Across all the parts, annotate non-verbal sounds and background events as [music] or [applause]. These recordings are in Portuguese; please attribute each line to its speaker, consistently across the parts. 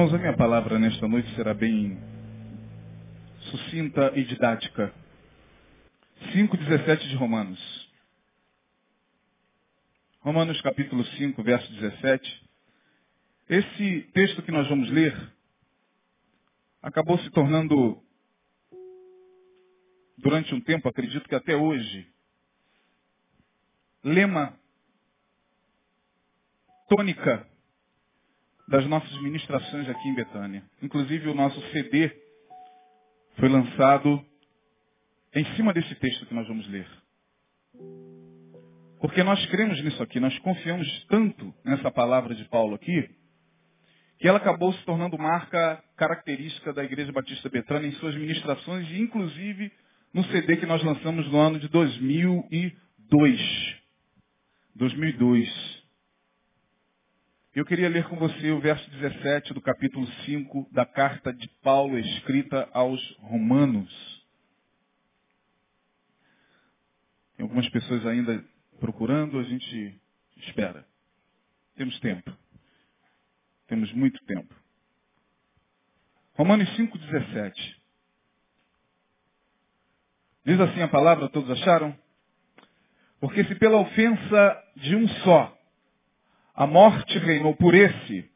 Speaker 1: Irmãos, a minha palavra nesta noite será bem sucinta e didática. 5,17 de Romanos. Romanos capítulo 5, verso 17. Esse texto que nós vamos ler acabou se tornando, durante um tempo, acredito que até hoje, lema tônica das nossas ministrações aqui em Betânia. Inclusive o nosso CD foi lançado em cima desse texto que nós vamos ler. Porque nós cremos nisso aqui, nós confiamos tanto nessa palavra de Paulo aqui, que ela acabou se tornando marca característica da Igreja Batista Betânia em suas ministrações e inclusive no CD que nós lançamos no ano de 2002. 2002. Eu queria ler com você o verso 17 do capítulo 5 da carta de Paulo escrita aos Romanos. Tem algumas pessoas ainda procurando, a gente espera. Temos tempo. Temos muito tempo. Romanos 5,17. Diz assim a palavra, todos acharam? Porque se pela ofensa de um só a morte reinou por esse,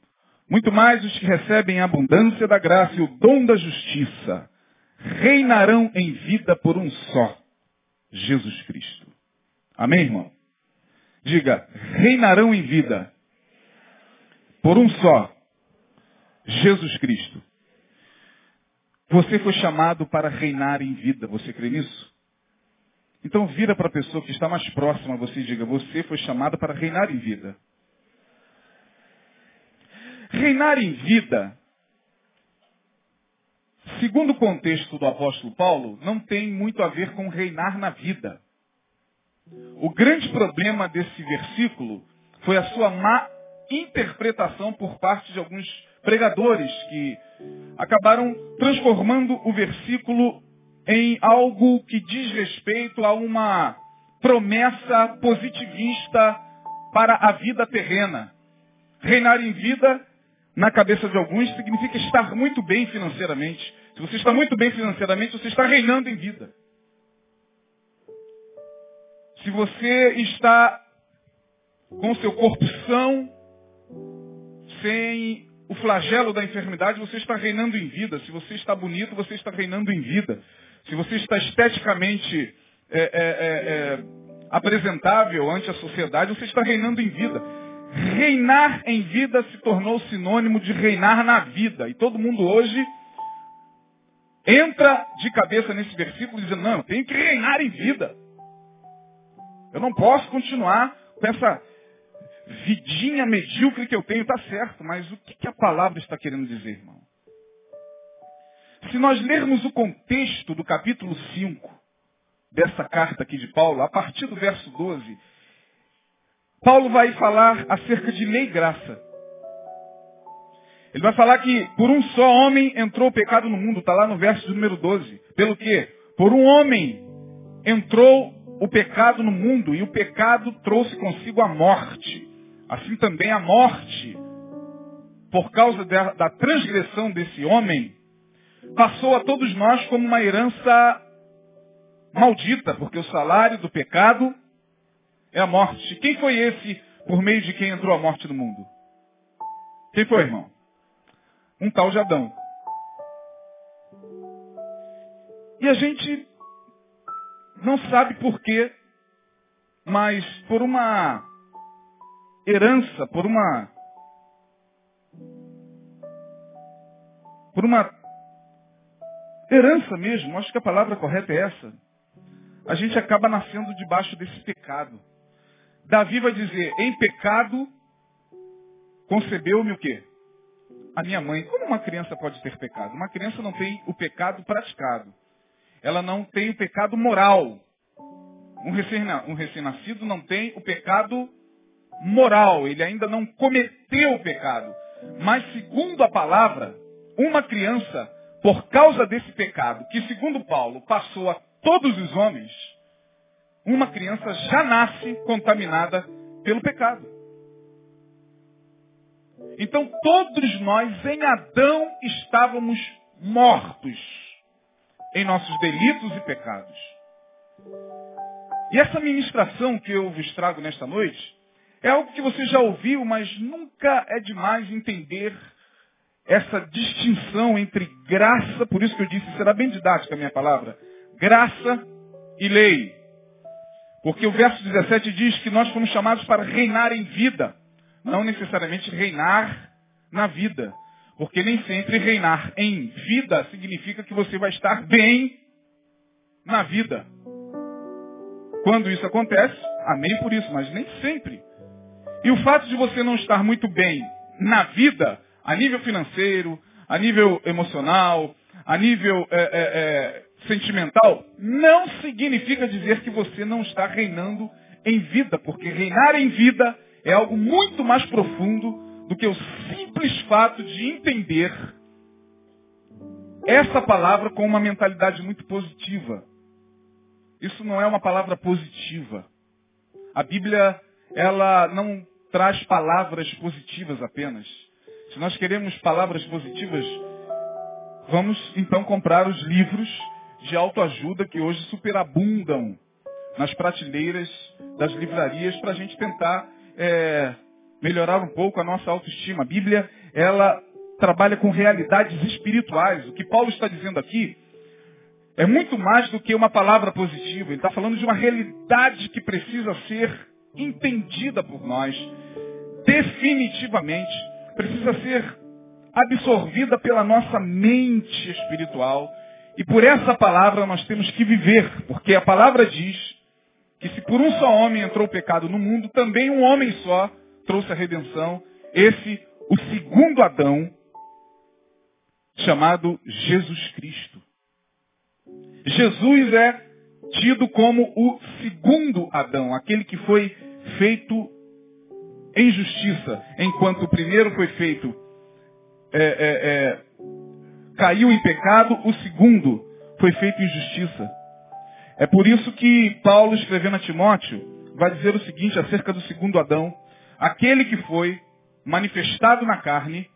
Speaker 1: muito mais os que recebem a abundância da graça e o dom da justiça reinarão em vida por um só, Jesus Cristo. Amém, irmão? Diga, reinarão em vida por um só, Jesus Cristo. Você foi chamado para reinar em vida, você crê nisso? Então vira para a pessoa que está mais próxima a você e diga, você foi chamado para reinar em vida. Reinar em vida, segundo o contexto do apóstolo Paulo, não tem muito a ver com reinar na vida. O grande problema desse versículo foi a sua má interpretação por parte de alguns pregadores que acabaram transformando o versículo em algo que diz respeito a uma promessa positivista para a vida terrena. Reinar em vida na cabeça de alguns, significa estar muito bem financeiramente. Se você está muito bem financeiramente, você está reinando em vida. Se você está com seu corpo são, sem o flagelo da enfermidade, você está reinando em vida. Se você está bonito, você está reinando em vida. Se você está esteticamente é, é, é, é apresentável ante a sociedade, você está reinando em vida reinar em vida se tornou sinônimo de reinar na vida. E todo mundo hoje entra de cabeça nesse versículo dizendo, não, eu tenho que reinar em vida. Eu não posso continuar com essa vidinha medíocre que eu tenho, está certo, mas o que, que a palavra está querendo dizer, irmão? Se nós lermos o contexto do capítulo 5 dessa carta aqui de Paulo, a partir do verso 12, Paulo vai falar acerca de lei e graça. Ele vai falar que por um só homem entrou o pecado no mundo, está lá no verso número 12. Pelo quê? Por um homem entrou o pecado no mundo e o pecado trouxe consigo a morte. Assim também a morte, por causa da, da transgressão desse homem, passou a todos nós como uma herança maldita, porque o salário do pecado é a morte. Quem foi esse por meio de quem entrou a morte no mundo? Quem foi, irmão? Um tal de Adão. E a gente não sabe por quê, mas por uma herança, por uma por uma herança mesmo, acho que a palavra correta é essa. A gente acaba nascendo debaixo desse pecado. Davi vai dizer, em pecado concebeu-me o quê? A minha mãe. Como uma criança pode ter pecado? Uma criança não tem o pecado praticado. Ela não tem o pecado moral. Um recém-nascido não tem o pecado moral. Ele ainda não cometeu o pecado. Mas segundo a palavra, uma criança, por causa desse pecado, que segundo Paulo passou a todos os homens, uma criança já nasce contaminada pelo pecado. Então todos nós em Adão estávamos mortos em nossos delitos e pecados. E essa ministração que eu vos trago nesta noite é algo que você já ouviu, mas nunca é demais entender essa distinção entre graça, por isso que eu disse, será bem didática a minha palavra, graça e lei. Porque o verso 17 diz que nós fomos chamados para reinar em vida, não necessariamente reinar na vida. Porque nem sempre reinar em vida significa que você vai estar bem na vida. Quando isso acontece, amém por isso, mas nem sempre. E o fato de você não estar muito bem na vida, a nível financeiro, a nível emocional, a nível é, é, é, sentimental, não significa dizer que você não está reinando em vida, porque reinar em vida é algo muito mais profundo do que o simples fato de entender essa palavra com uma mentalidade muito positiva. Isso não é uma palavra positiva. A Bíblia, ela não traz palavras positivas apenas. Se nós queremos palavras positivas, vamos então comprar os livros de autoajuda que hoje superabundam nas prateleiras das livrarias para a gente tentar é, melhorar um pouco a nossa autoestima. A Bíblia, ela trabalha com realidades espirituais. O que Paulo está dizendo aqui é muito mais do que uma palavra positiva. Ele está falando de uma realidade que precisa ser entendida por nós definitivamente. Precisa ser absorvida pela nossa mente espiritual. E por essa palavra nós temos que viver, porque a palavra diz que se por um só homem entrou o pecado no mundo, também um homem só trouxe a redenção, esse, o segundo Adão, chamado Jesus Cristo. Jesus é tido como o segundo Adão, aquele que foi feito em justiça, enquanto o primeiro foi feito, é, é, é, caiu em pecado, o segundo foi feito em justiça. É por isso que Paulo, escrevendo a Timóteo, vai dizer o seguinte acerca do segundo Adão aquele que foi manifestado na carne,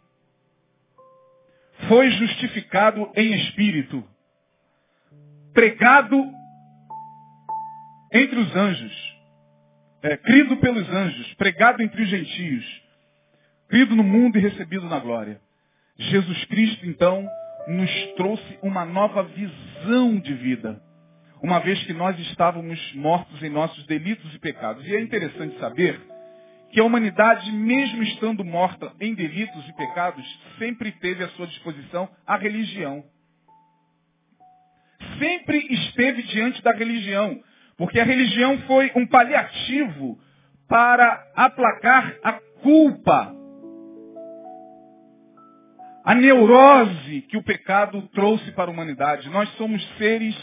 Speaker 1: foi justificado em espírito, pregado entre os anjos, é, crido pelos anjos, pregado entre os gentios, crido no mundo e recebido na glória. Jesus Cristo, então, nos trouxe uma nova visão de vida, uma vez que nós estávamos mortos em nossos delitos e pecados. E é interessante saber que a humanidade, mesmo estando morta em delitos e pecados, sempre teve à sua disposição a religião. Sempre esteve diante da religião, porque a religião foi um paliativo para aplacar a culpa, a neurose que o pecado trouxe para a humanidade. Nós somos seres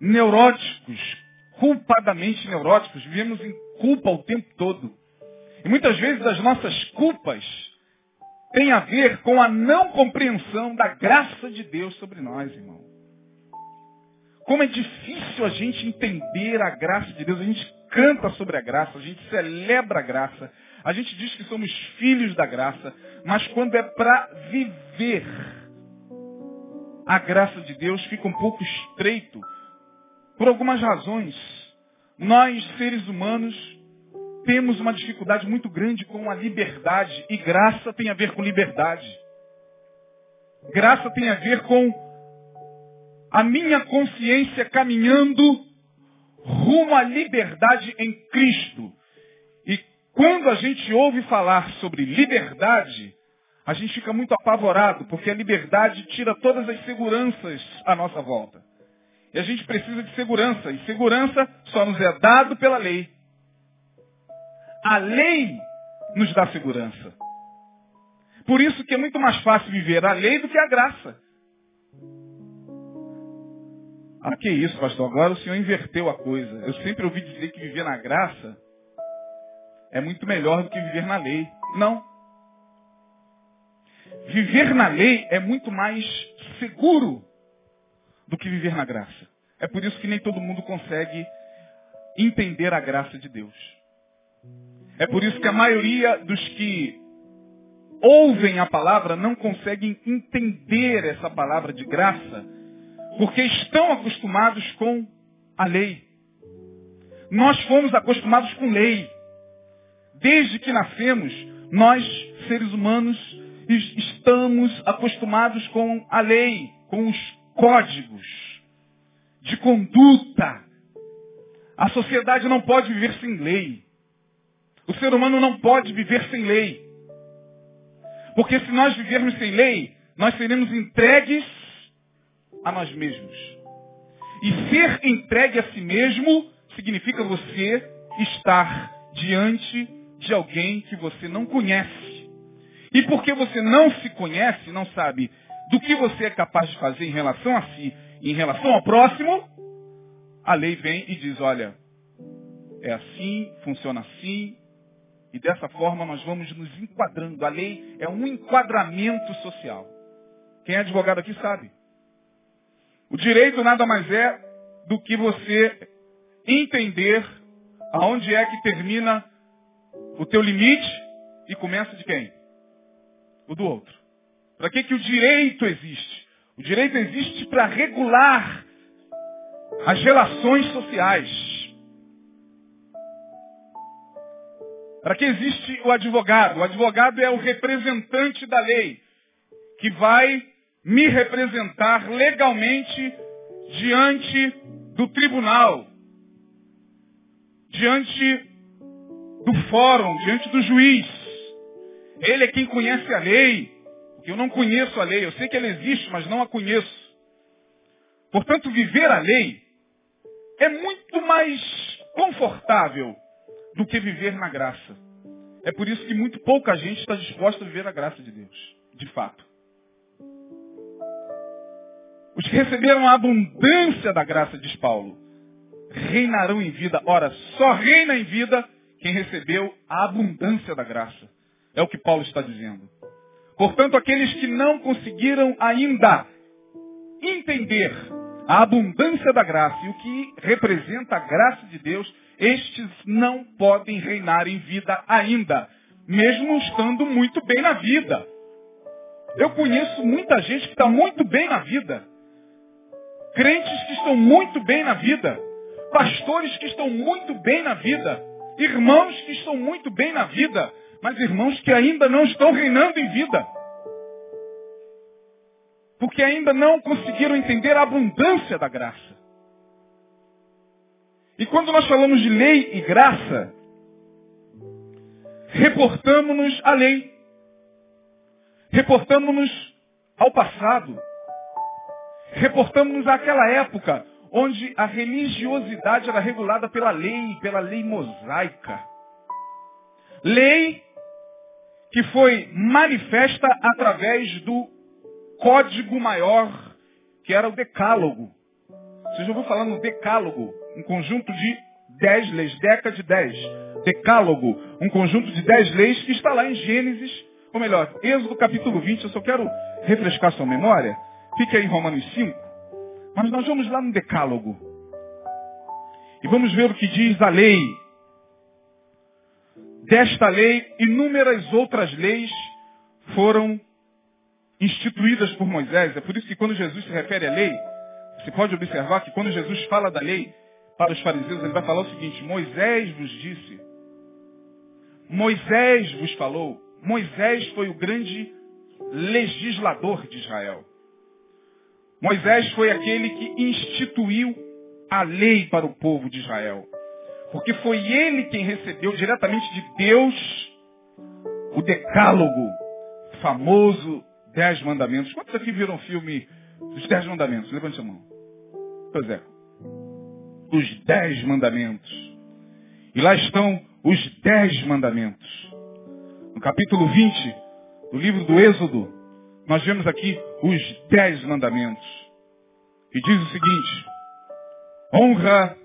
Speaker 1: neuróticos, culpadamente neuróticos, vivemos em culpa o tempo todo. E muitas vezes as nossas culpas têm a ver com a não compreensão da graça de Deus sobre nós, irmão. Como é difícil a gente entender a graça de Deus. A gente canta sobre a graça, a gente celebra a graça, a gente diz que somos filhos da graça, mas quando é para viver a graça de Deus fica um pouco estreito por algumas razões. Nós, seres humanos, temos uma dificuldade muito grande com a liberdade. E graça tem a ver com liberdade. Graça tem a ver com a minha consciência caminhando rumo à liberdade em Cristo. Quando a gente ouve falar sobre liberdade, a gente fica muito apavorado, porque a liberdade tira todas as seguranças à nossa volta. E a gente precisa de segurança, e segurança só nos é dado pela lei. A lei nos dá segurança. Por isso que é muito mais fácil viver a lei do que a graça. Ah, que isso, pastor? Agora o senhor inverteu a coisa. Eu sempre ouvi dizer que viver na graça é muito melhor do que viver na lei. Não. Viver na lei é muito mais seguro do que viver na graça. É por isso que nem todo mundo consegue entender a graça de Deus. É por isso que a maioria dos que ouvem a palavra não conseguem entender essa palavra de graça, porque estão acostumados com a lei. Nós fomos acostumados com lei. Desde que nascemos, nós, seres humanos, estamos acostumados com a lei, com os códigos de conduta. A sociedade não pode viver sem lei. O ser humano não pode viver sem lei. Porque se nós vivermos sem lei, nós seremos entregues a nós mesmos. E ser entregue a si mesmo significa você estar diante de alguém que você não conhece. E porque você não se conhece, não sabe do que você é capaz de fazer em relação a si em relação ao próximo, a lei vem e diz, olha, é assim, funciona assim, e dessa forma nós vamos nos enquadrando. A lei é um enquadramento social. Quem é advogado aqui sabe. O direito nada mais é do que você entender aonde é que termina o teu limite e começa de quem? O do outro. Para que, que o direito existe? O direito existe para regular as relações sociais. Para que existe o advogado? O advogado é o representante da lei, que vai me representar legalmente diante do tribunal, diante do fórum, diante do juiz. Ele é quem conhece a lei, eu não conheço a lei. Eu sei que ela existe, mas não a conheço. Portanto, viver a lei é muito mais confortável do que viver na graça. É por isso que muito pouca gente está disposta a viver a graça de Deus, de fato. Os que receberam a abundância da graça, diz Paulo, reinarão em vida. Ora, só reina em vida quem recebeu a abundância da graça. É o que Paulo está dizendo. Portanto, aqueles que não conseguiram ainda entender a abundância da graça e o que representa a graça de Deus, estes não podem reinar em vida ainda, mesmo estando muito bem na vida. Eu conheço muita gente que está muito bem na vida. Crentes que estão muito bem na vida. Pastores que estão muito bem na vida. Irmãos que estão muito bem na vida. Mas irmãos que ainda não estão reinando em vida. Porque ainda não conseguiram entender a abundância da graça. E quando nós falamos de lei e graça, reportamos-nos à lei. Reportamos-nos ao passado. Reportamos-nos àquela época onde a religiosidade era regulada pela lei, pela lei mosaica. Lei que foi manifesta através do código maior, que era o decálogo. Você já ouviu falar no decálogo? um conjunto de dez leis, deca de dez. Decálogo, um conjunto de dez leis que está lá em Gênesis, ou melhor, Êxodo capítulo 20, eu só quero refrescar sua memória. Fique aí em Romanos 5. Mas nós vamos lá no Decálogo. E vamos ver o que diz a lei. Desta lei, inúmeras outras leis foram instituídas por Moisés. É por isso que quando Jesus se refere à lei, você pode observar que quando Jesus fala da lei, para os fariseus, ele vai falar o seguinte, Moisés vos disse, Moisés vos falou, Moisés foi o grande legislador de Israel. Moisés foi aquele que instituiu a lei para o povo de Israel. Porque foi ele quem recebeu diretamente de Deus o decálogo, famoso Dez Mandamentos. Quantos aqui viram o filme dos Dez Mandamentos? Levante a mão. Pois é os dez mandamentos. E lá estão os dez mandamentos. No capítulo 20 do livro do Êxodo, nós vemos aqui os dez mandamentos. E diz o seguinte, honra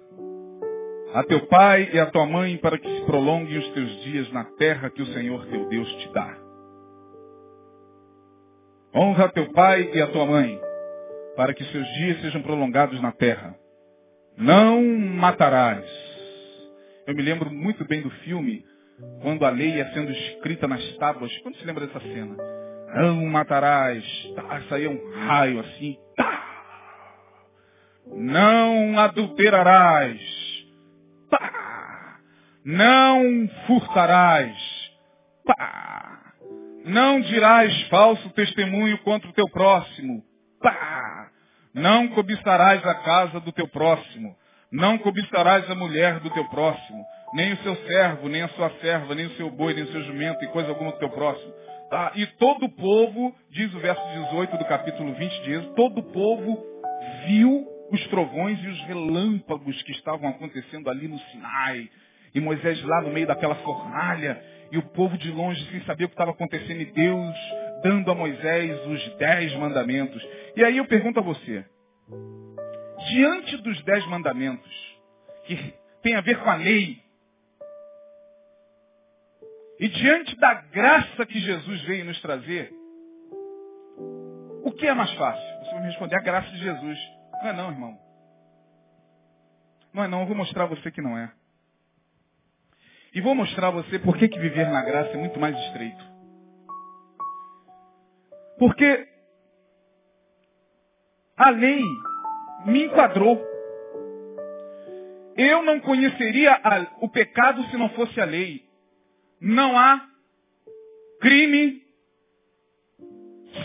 Speaker 1: a teu pai e a tua mãe para que se prolonguem os teus dias na terra que o Senhor teu Deus te dá. Honra a teu pai e a tua mãe para que seus dias sejam prolongados na terra. Não matarás. Eu me lembro muito bem do filme quando a lei ia sendo escrita nas tábuas. Quando se lembra dessa cena? Não matarás. Tá, saía um raio assim. Tá. Não adulterarás. Tá. Não furtarás. Pá. Não dirás falso testemunho contra o teu próximo. Pá. Não cobiçarás a casa do teu próximo. Não cobiçarás a mulher do teu próximo. Nem o seu servo, nem a sua serva, nem o seu boi, nem o seu jumento, e coisa alguma do teu próximo. Tá? E todo o povo, diz o verso 18 do capítulo 20 de Êxodo, todo o povo viu os trovões e os relâmpagos que estavam acontecendo ali no Sinai. E Moisés lá no meio daquela fornalha, e o povo de longe sem saber o que estava acontecendo, e Deus dando a Moisés os dez mandamentos. E aí eu pergunto a você, diante dos dez mandamentos, que tem a ver com a lei, e diante da graça que Jesus veio nos trazer, o que é mais fácil? Você vai me responder, a graça de Jesus. Não é não, irmão. Não é não, eu vou mostrar a você que não é. E vou mostrar a você por que, viver na graça é muito mais estreito. Porque a lei me enquadrou. Eu não conheceria a, o pecado se não fosse a lei. Não há crime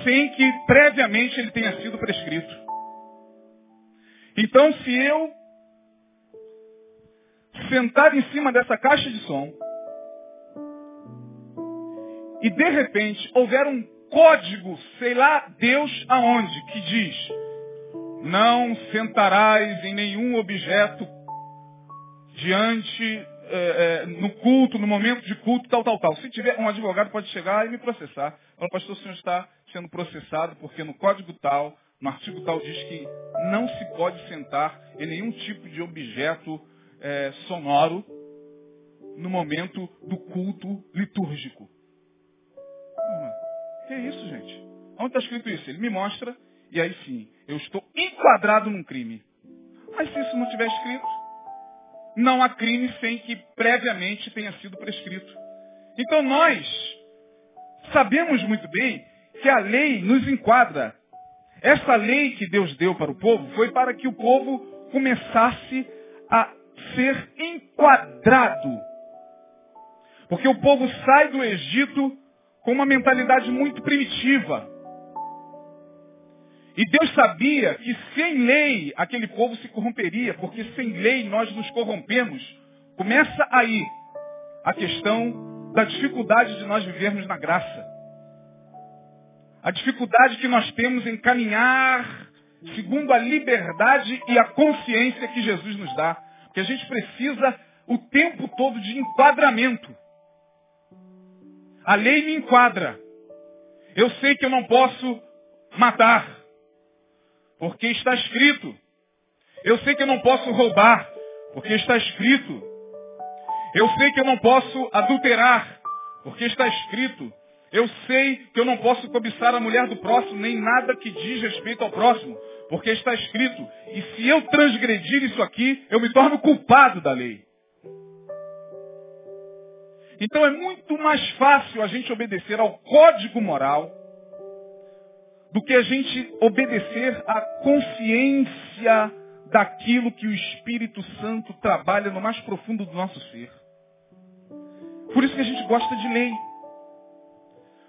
Speaker 1: sem que previamente ele tenha sido prescrito. Então, se eu sentar em cima dessa caixa de som e de repente houver um código, sei lá, Deus aonde, que diz não sentarás em nenhum objeto diante, é, é, no culto, no momento de culto, tal, tal, tal. Se tiver, um advogado pode chegar e me processar. O pastor, o senhor está sendo processado porque no código tal, no artigo tal diz que não se pode sentar em nenhum tipo de objeto é, sonoro no momento do culto litúrgico. Que é isso, gente? Onde está escrito isso? Ele me mostra e aí sim, eu estou enquadrado num crime. Mas se isso não tiver escrito, não há crime sem que previamente tenha sido prescrito. Então nós sabemos muito bem que a lei nos enquadra. Essa lei que Deus deu para o povo foi para que o povo começasse a ser enquadrado. Porque o povo sai do Egito com uma mentalidade muito primitiva. E Deus sabia que sem lei aquele povo se corromperia, porque sem lei nós nos corrompemos. Começa aí a questão da dificuldade de nós vivermos na graça. A dificuldade que nós temos em caminhar segundo a liberdade e a consciência que Jesus nos dá que a gente precisa o tempo todo de enquadramento. A lei me enquadra. Eu sei que eu não posso matar, porque está escrito. Eu sei que eu não posso roubar, porque está escrito. Eu sei que eu não posso adulterar, porque está escrito. Eu sei que eu não posso cobiçar a mulher do próximo, nem nada que diz respeito ao próximo, porque está escrito, e se eu transgredir isso aqui, eu me torno culpado da lei. Então é muito mais fácil a gente obedecer ao código moral do que a gente obedecer à consciência daquilo que o Espírito Santo trabalha no mais profundo do nosso ser. Por isso que a gente gosta de lei.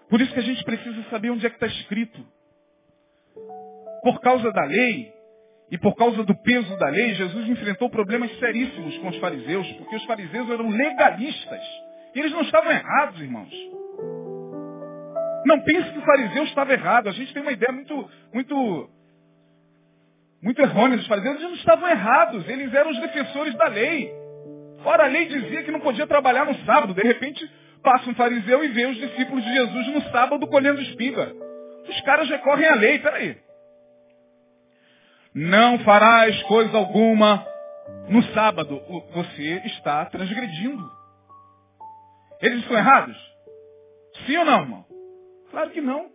Speaker 1: Por isso que a gente precisa saber onde é que está escrito por causa da lei e por causa do peso da lei, Jesus enfrentou problemas seríssimos com os fariseus, porque os fariseus eram legalistas. E eles não estavam errados, irmãos. Não pense que o fariseu estava errado. A gente tem uma ideia muito, muito, muito errônea dos fariseus. Eles não estavam errados. Eles eram os defensores da lei. Ora, a lei dizia que não podia trabalhar no sábado. De repente, passa um fariseu e vê os discípulos de Jesus no sábado colhendo espiga. Os caras recorrem à lei. Peraí. Não farás coisa alguma no sábado. Você está transgredindo. Eles estão errados? Sim ou não, irmão? Claro que não.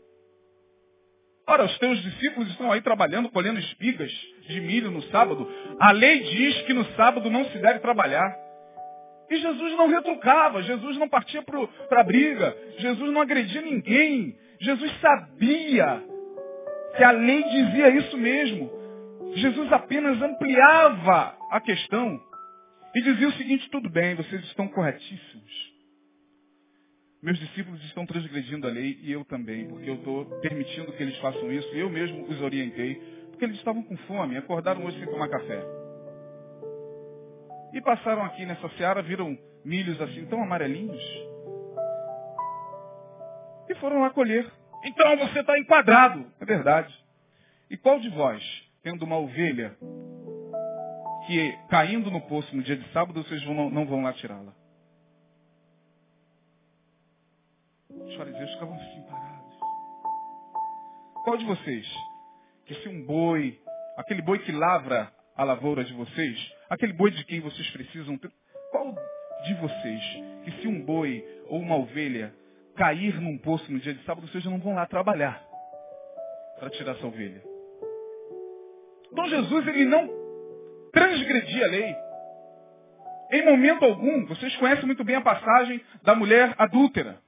Speaker 1: Ora, os teus discípulos estão aí trabalhando, colhendo espigas de milho no sábado. A lei diz que no sábado não se deve trabalhar. E Jesus não retrucava, Jesus não partia para a briga, Jesus não agredia ninguém. Jesus sabia que a lei dizia isso mesmo. Jesus apenas ampliava a questão e dizia o seguinte, tudo bem, vocês estão corretíssimos. Meus discípulos estão transgredindo a lei e eu também, porque eu estou permitindo que eles façam isso. Eu mesmo os orientei, porque eles estavam com fome, acordaram hoje sem tomar café. E passaram aqui nessa seara, viram milhos assim tão amarelinhos. E foram lá colher. Então você está enquadrado. É verdade. E qual de vós, tendo uma ovelha que caindo no poço no dia de sábado, vocês não vão lá tirá-la? Fariseus ficavam assim parados. Qual de vocês, que se um boi, aquele boi que lavra a lavoura de vocês, aquele boi de quem vocês precisam qual de vocês, que se um boi ou uma ovelha cair num poço no dia de sábado, vocês não vão lá trabalhar para tirar essa ovelha? Então Jesus, ele não transgredia a lei. Em momento algum, vocês conhecem muito bem a passagem da mulher adúltera.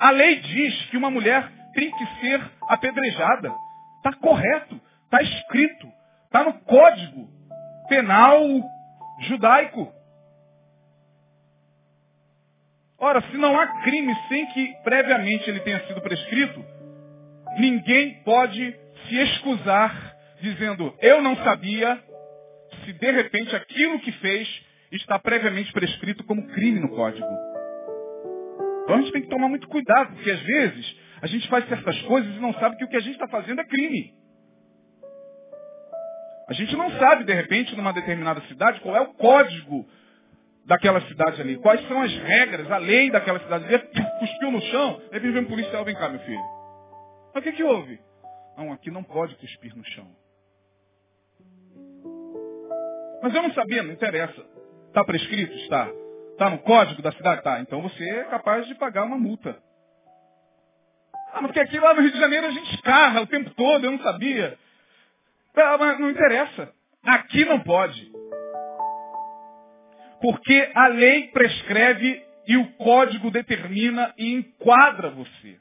Speaker 1: A lei diz que uma mulher tem que ser apedrejada. Está correto, está escrito, está no código penal judaico. Ora, se não há crime sem que previamente ele tenha sido prescrito, ninguém pode se excusar dizendo, eu não sabia, se de repente aquilo que fez está previamente prescrito como crime no código. Então a gente tem que tomar muito cuidado, porque às vezes a gente faz certas coisas e não sabe que o que a gente está fazendo é crime. A gente não sabe, de repente, numa determinada cidade, qual é o código daquela cidade ali. Quais são as regras, a lei daquela cidade. Ele cuspiu no chão, repente vem um policial, vem cá, meu filho. Mas o que, que houve? Não, aqui não pode cuspir no chão. Mas eu não sabia, não interessa. Está prescrito? Está. Está no código da cidade? Está. Então você é capaz de pagar uma multa. Ah, mas porque aqui lá no Rio de Janeiro a gente escarra o tempo todo, eu não sabia. Ah, mas não interessa. Aqui não pode. Porque a lei prescreve e o código determina e enquadra você.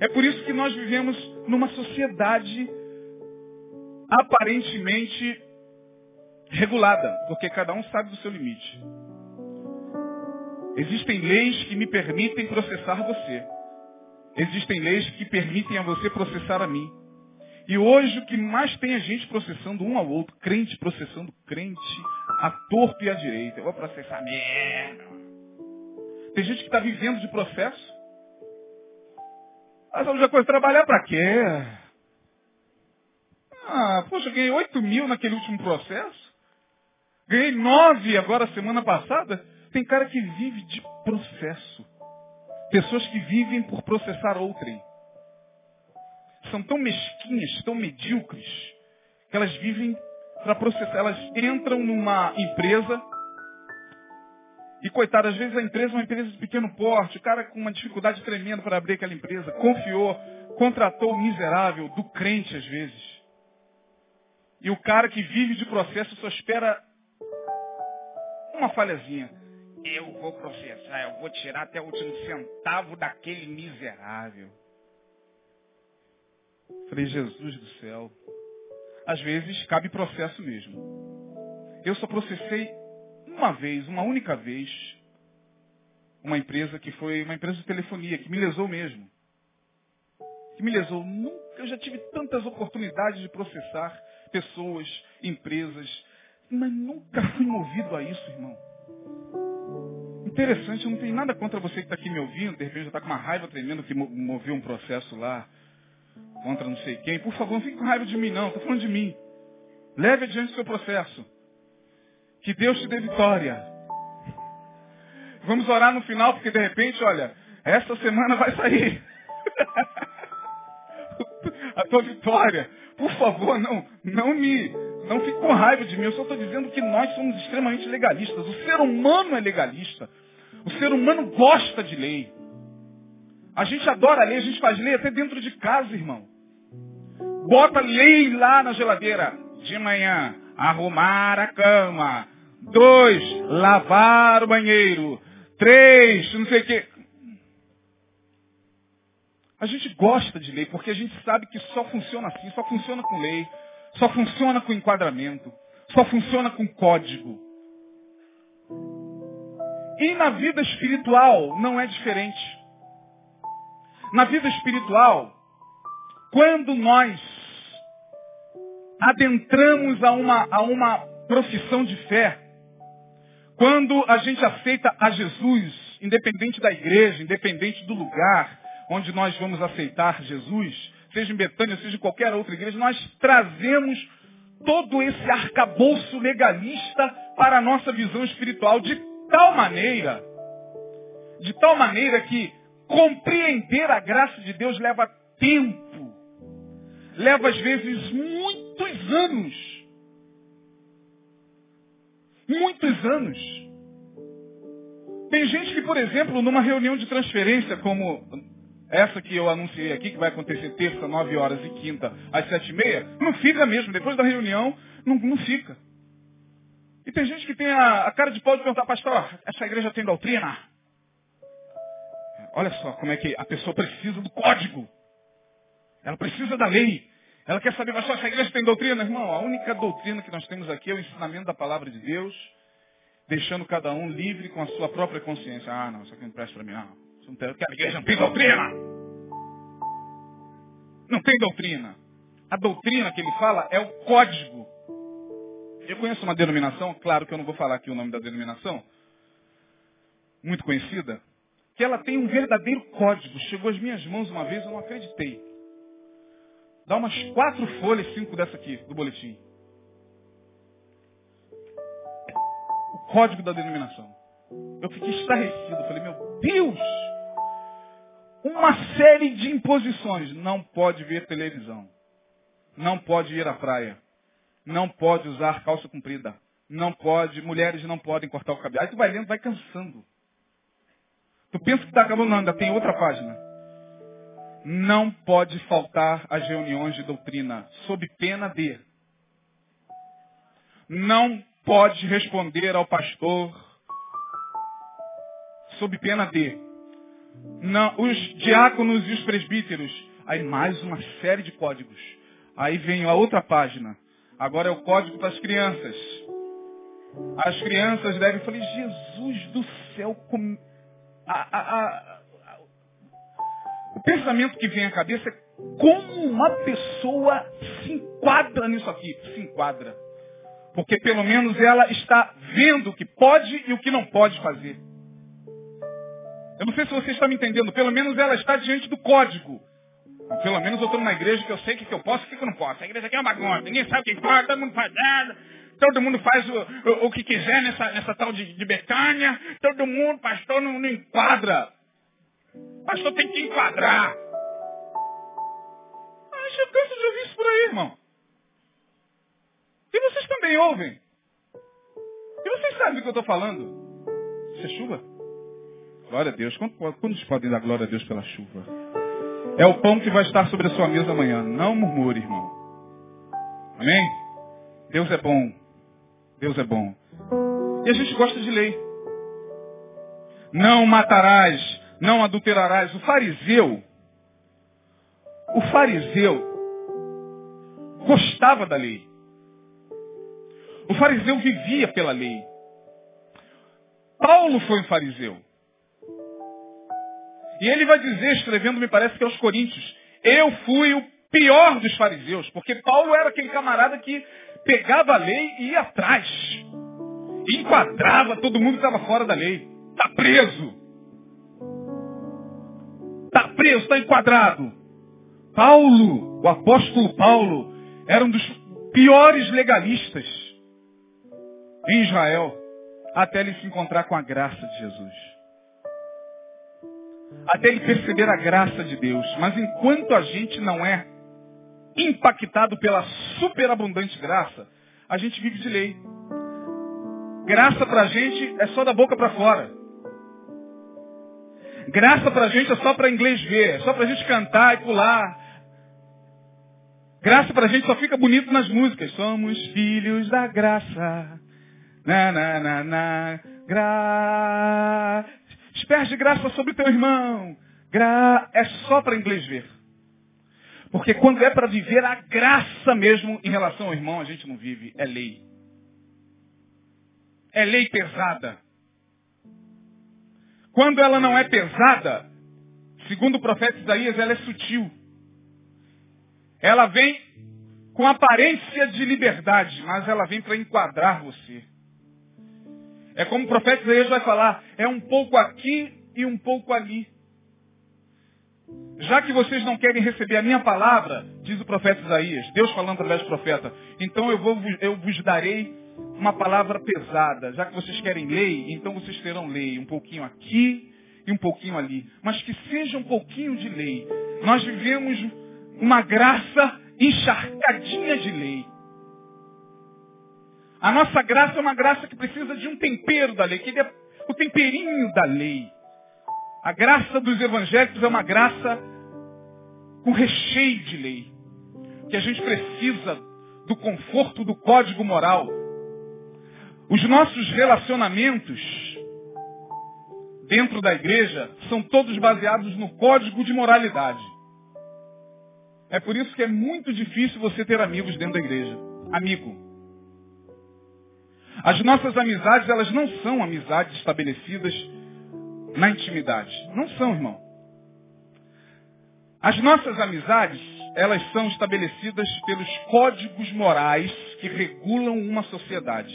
Speaker 1: É por isso que nós vivemos numa sociedade aparentemente regulada, porque cada um sabe do seu limite. Existem leis que me permitem processar você. Existem leis que permitem a você processar a mim. E hoje o que mais tem a gente processando um ao outro, crente processando crente, a torto e a direita. Eu vou processar mesmo. Tem gente que está vivendo de processo. Mas já coisa trabalhar para quê? Ah, poxa, ganhei 8 mil naquele último processo. Ganhei 9 agora semana passada. Tem cara que vive de processo. Pessoas que vivem por processar outrem são tão mesquinhas, tão medíocres, que elas vivem para processar. Elas entram numa empresa e, coitada, às vezes a empresa é uma empresa de pequeno porte, o cara com uma dificuldade tremenda para abrir aquela empresa, confiou, contratou o miserável do crente às vezes. E o cara que vive de processo só espera uma falhazinha. Eu vou processar, eu vou tirar até o último centavo daquele miserável. Falei, Jesus do céu. Às vezes cabe processo mesmo. Eu só processei uma vez, uma única vez, uma empresa que foi uma empresa de telefonia, que me lesou mesmo. Que me lesou. Nunca, eu já tive tantas oportunidades de processar pessoas, empresas, mas nunca fui movido a isso, irmão. Interessante, não tem nada contra você que está aqui me ouvindo, de repente já está com uma raiva tremenda que moveu um processo lá contra não sei quem, por favor, não fique com raiva de mim, não. Estou falando de mim. Leve adiante o seu processo. Que Deus te dê vitória. Vamos orar no final, porque de repente, olha, esta semana vai sair. [laughs] a tua vitória. Por favor, não, não me, não fique com raiva de mim. Eu só estou dizendo que nós somos extremamente legalistas. O ser humano é legalista. O ser humano gosta de lei. A gente adora lei, a gente faz lei até dentro de casa, irmão. Bota lei lá na geladeira. De manhã, arrumar a cama. Dois, lavar o banheiro. Três, não sei o quê. A gente gosta de lei porque a gente sabe que só funciona assim, só funciona com lei, só funciona com enquadramento, só funciona com código. E na vida espiritual não é diferente. Na vida espiritual, quando nós adentramos a uma, a uma profissão de fé, quando a gente aceita a Jesus, independente da igreja, independente do lugar onde nós vamos aceitar Jesus, seja em Betânia, seja em qualquer outra igreja, nós trazemos todo esse arcabouço legalista para a nossa visão espiritual de tal maneira, de tal maneira que compreender a graça de Deus leva tempo, leva às vezes muitos anos. Muitos anos. Tem gente que, por exemplo, numa reunião de transferência, como essa que eu anunciei aqui, que vai acontecer terça, nove horas e quinta, às sete e meia, não fica mesmo. Depois da reunião, não, não fica. E tem gente que tem a, a cara de pau de perguntar, pastor, essa igreja tem doutrina? Olha só como é que a pessoa precisa do código. Ela precisa da lei. Ela quer saber, pastor, essa igreja tem doutrina? Irmão, a única doutrina que nós temos aqui é o ensinamento da palavra de Deus, deixando cada um livre com a sua própria consciência. Ah, não, isso aqui não presta para mim. Não, isso não tem, a igreja não tem doutrina. Não tem doutrina. A doutrina que ele fala é o código eu conheço uma denominação, claro que eu não vou falar aqui o nome da denominação, muito conhecida, que ela tem um verdadeiro código. Chegou às minhas mãos uma vez, eu não acreditei. Dá umas quatro folhas, cinco dessa aqui, do boletim. O código da denominação. Eu fiquei estarrecido. Falei, meu Deus! Uma série de imposições. Não pode ver televisão. Não pode ir à praia não pode usar calça comprida. Não pode, mulheres não podem cortar o cabelo. Aí tu vai lendo, vai cansando. Tu pensa que está acabando, não, ainda tem outra página. Não pode faltar às reuniões de doutrina, sob pena de. Não pode responder ao pastor, sob pena de. Não, os diáconos e os presbíteros. Aí mais uma série de códigos. Aí vem a outra página. Agora é o código para as crianças. As crianças devem. Falei, Jesus do céu, como. A, a, a, o pensamento que vem à cabeça é como uma pessoa se enquadra nisso aqui. Se enquadra. Porque pelo menos ela está vendo o que pode e o que não pode fazer. Eu não sei se você está me entendendo. Pelo menos ela está diante do código. Pelo menos eu estou numa igreja que eu sei o que, que eu posso e o que, eu não posso. A igreja aqui é uma bagunça. Ninguém sabe o que pode, todo mundo faz nada. Todo mundo faz o, o, o que quiser nessa, nessa tal de, de Betânia. Todo mundo, pastor, não, não enquadra. Pastor tem que enquadrar. Ah, eu canso de ouvir isso por aí, irmão. E vocês também ouvem. E vocês sabem do que eu estou falando. Isso é chuva? Glória a Deus. Quando podem dar glória a Deus pela chuva? É o pão que vai estar sobre a sua mesa amanhã. Não murmure, irmão. Amém? Deus é bom. Deus é bom. E a gente gosta de lei. Não matarás, não adulterarás. O fariseu, o fariseu gostava da lei. O fariseu vivia pela lei. Paulo foi um fariseu. E ele vai dizer, escrevendo, me parece que aos Coríntios, eu fui o pior dos fariseus, porque Paulo era aquele camarada que pegava a lei e ia atrás. Enquadrava todo mundo que estava fora da lei. Está preso. Está preso, está enquadrado. Paulo, o apóstolo Paulo, era um dos piores legalistas em Israel, até ele se encontrar com a graça de Jesus até ele perceber a graça de Deus. Mas enquanto a gente não é impactado pela superabundante graça, a gente vive de lei. Graça para a gente é só da boca para fora. Graça para a gente é só para inglês ver, é só para a gente cantar e pular. Graça para a gente só fica bonito nas músicas. Somos filhos da graça. Na, na, na, na, gra... Esperte graça sobre teu irmão. Gra... É só para inglês ver. Porque quando é para viver a graça mesmo em relação ao irmão, a gente não vive. É lei. É lei pesada. Quando ela não é pesada, segundo o profeta Isaías, ela é sutil. Ela vem com aparência de liberdade, mas ela vem para enquadrar você. É como o profeta Isaías vai falar, é um pouco aqui e um pouco ali. Já que vocês não querem receber a minha palavra, diz o profeta Isaías, Deus falando através do profeta, então eu, vou, eu vos darei uma palavra pesada. Já que vocês querem lei, então vocês terão lei. Um pouquinho aqui e um pouquinho ali. Mas que seja um pouquinho de lei. Nós vivemos uma graça encharcadinha de lei. A nossa graça é uma graça que precisa de um tempero da lei, que é o temperinho da lei. A graça dos evangélicos é uma graça com recheio de lei. Que a gente precisa do conforto do código moral. Os nossos relacionamentos dentro da igreja são todos baseados no código de moralidade. É por isso que é muito difícil você ter amigos dentro da igreja. Amigo. As nossas amizades, elas não são amizades estabelecidas na intimidade. Não são, irmão. As nossas amizades, elas são estabelecidas pelos códigos morais que regulam uma sociedade.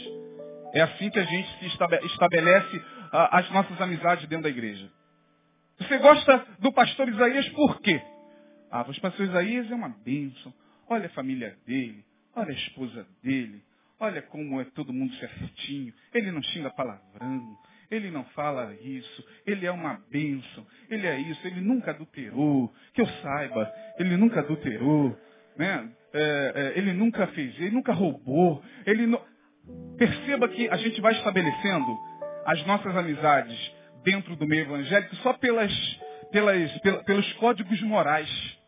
Speaker 1: É assim que a gente se estabelece as nossas amizades dentro da igreja. Você gosta do pastor Isaías por quê? Ah, o pastor Isaías é uma bênção. Olha a família dele, olha a esposa dele, olha como é todo mundo certinho. Ele não xinga palavrão, ele não fala isso, ele é uma bênção, ele é isso, ele nunca adulterou, que eu saiba, ele nunca adulterou, né? É, é, ele nunca fez, ele nunca roubou, ele não... Perceba que a gente vai estabelecendo as nossas amizades dentro do meio evangélico só pelas, pelas, pelos códigos morais.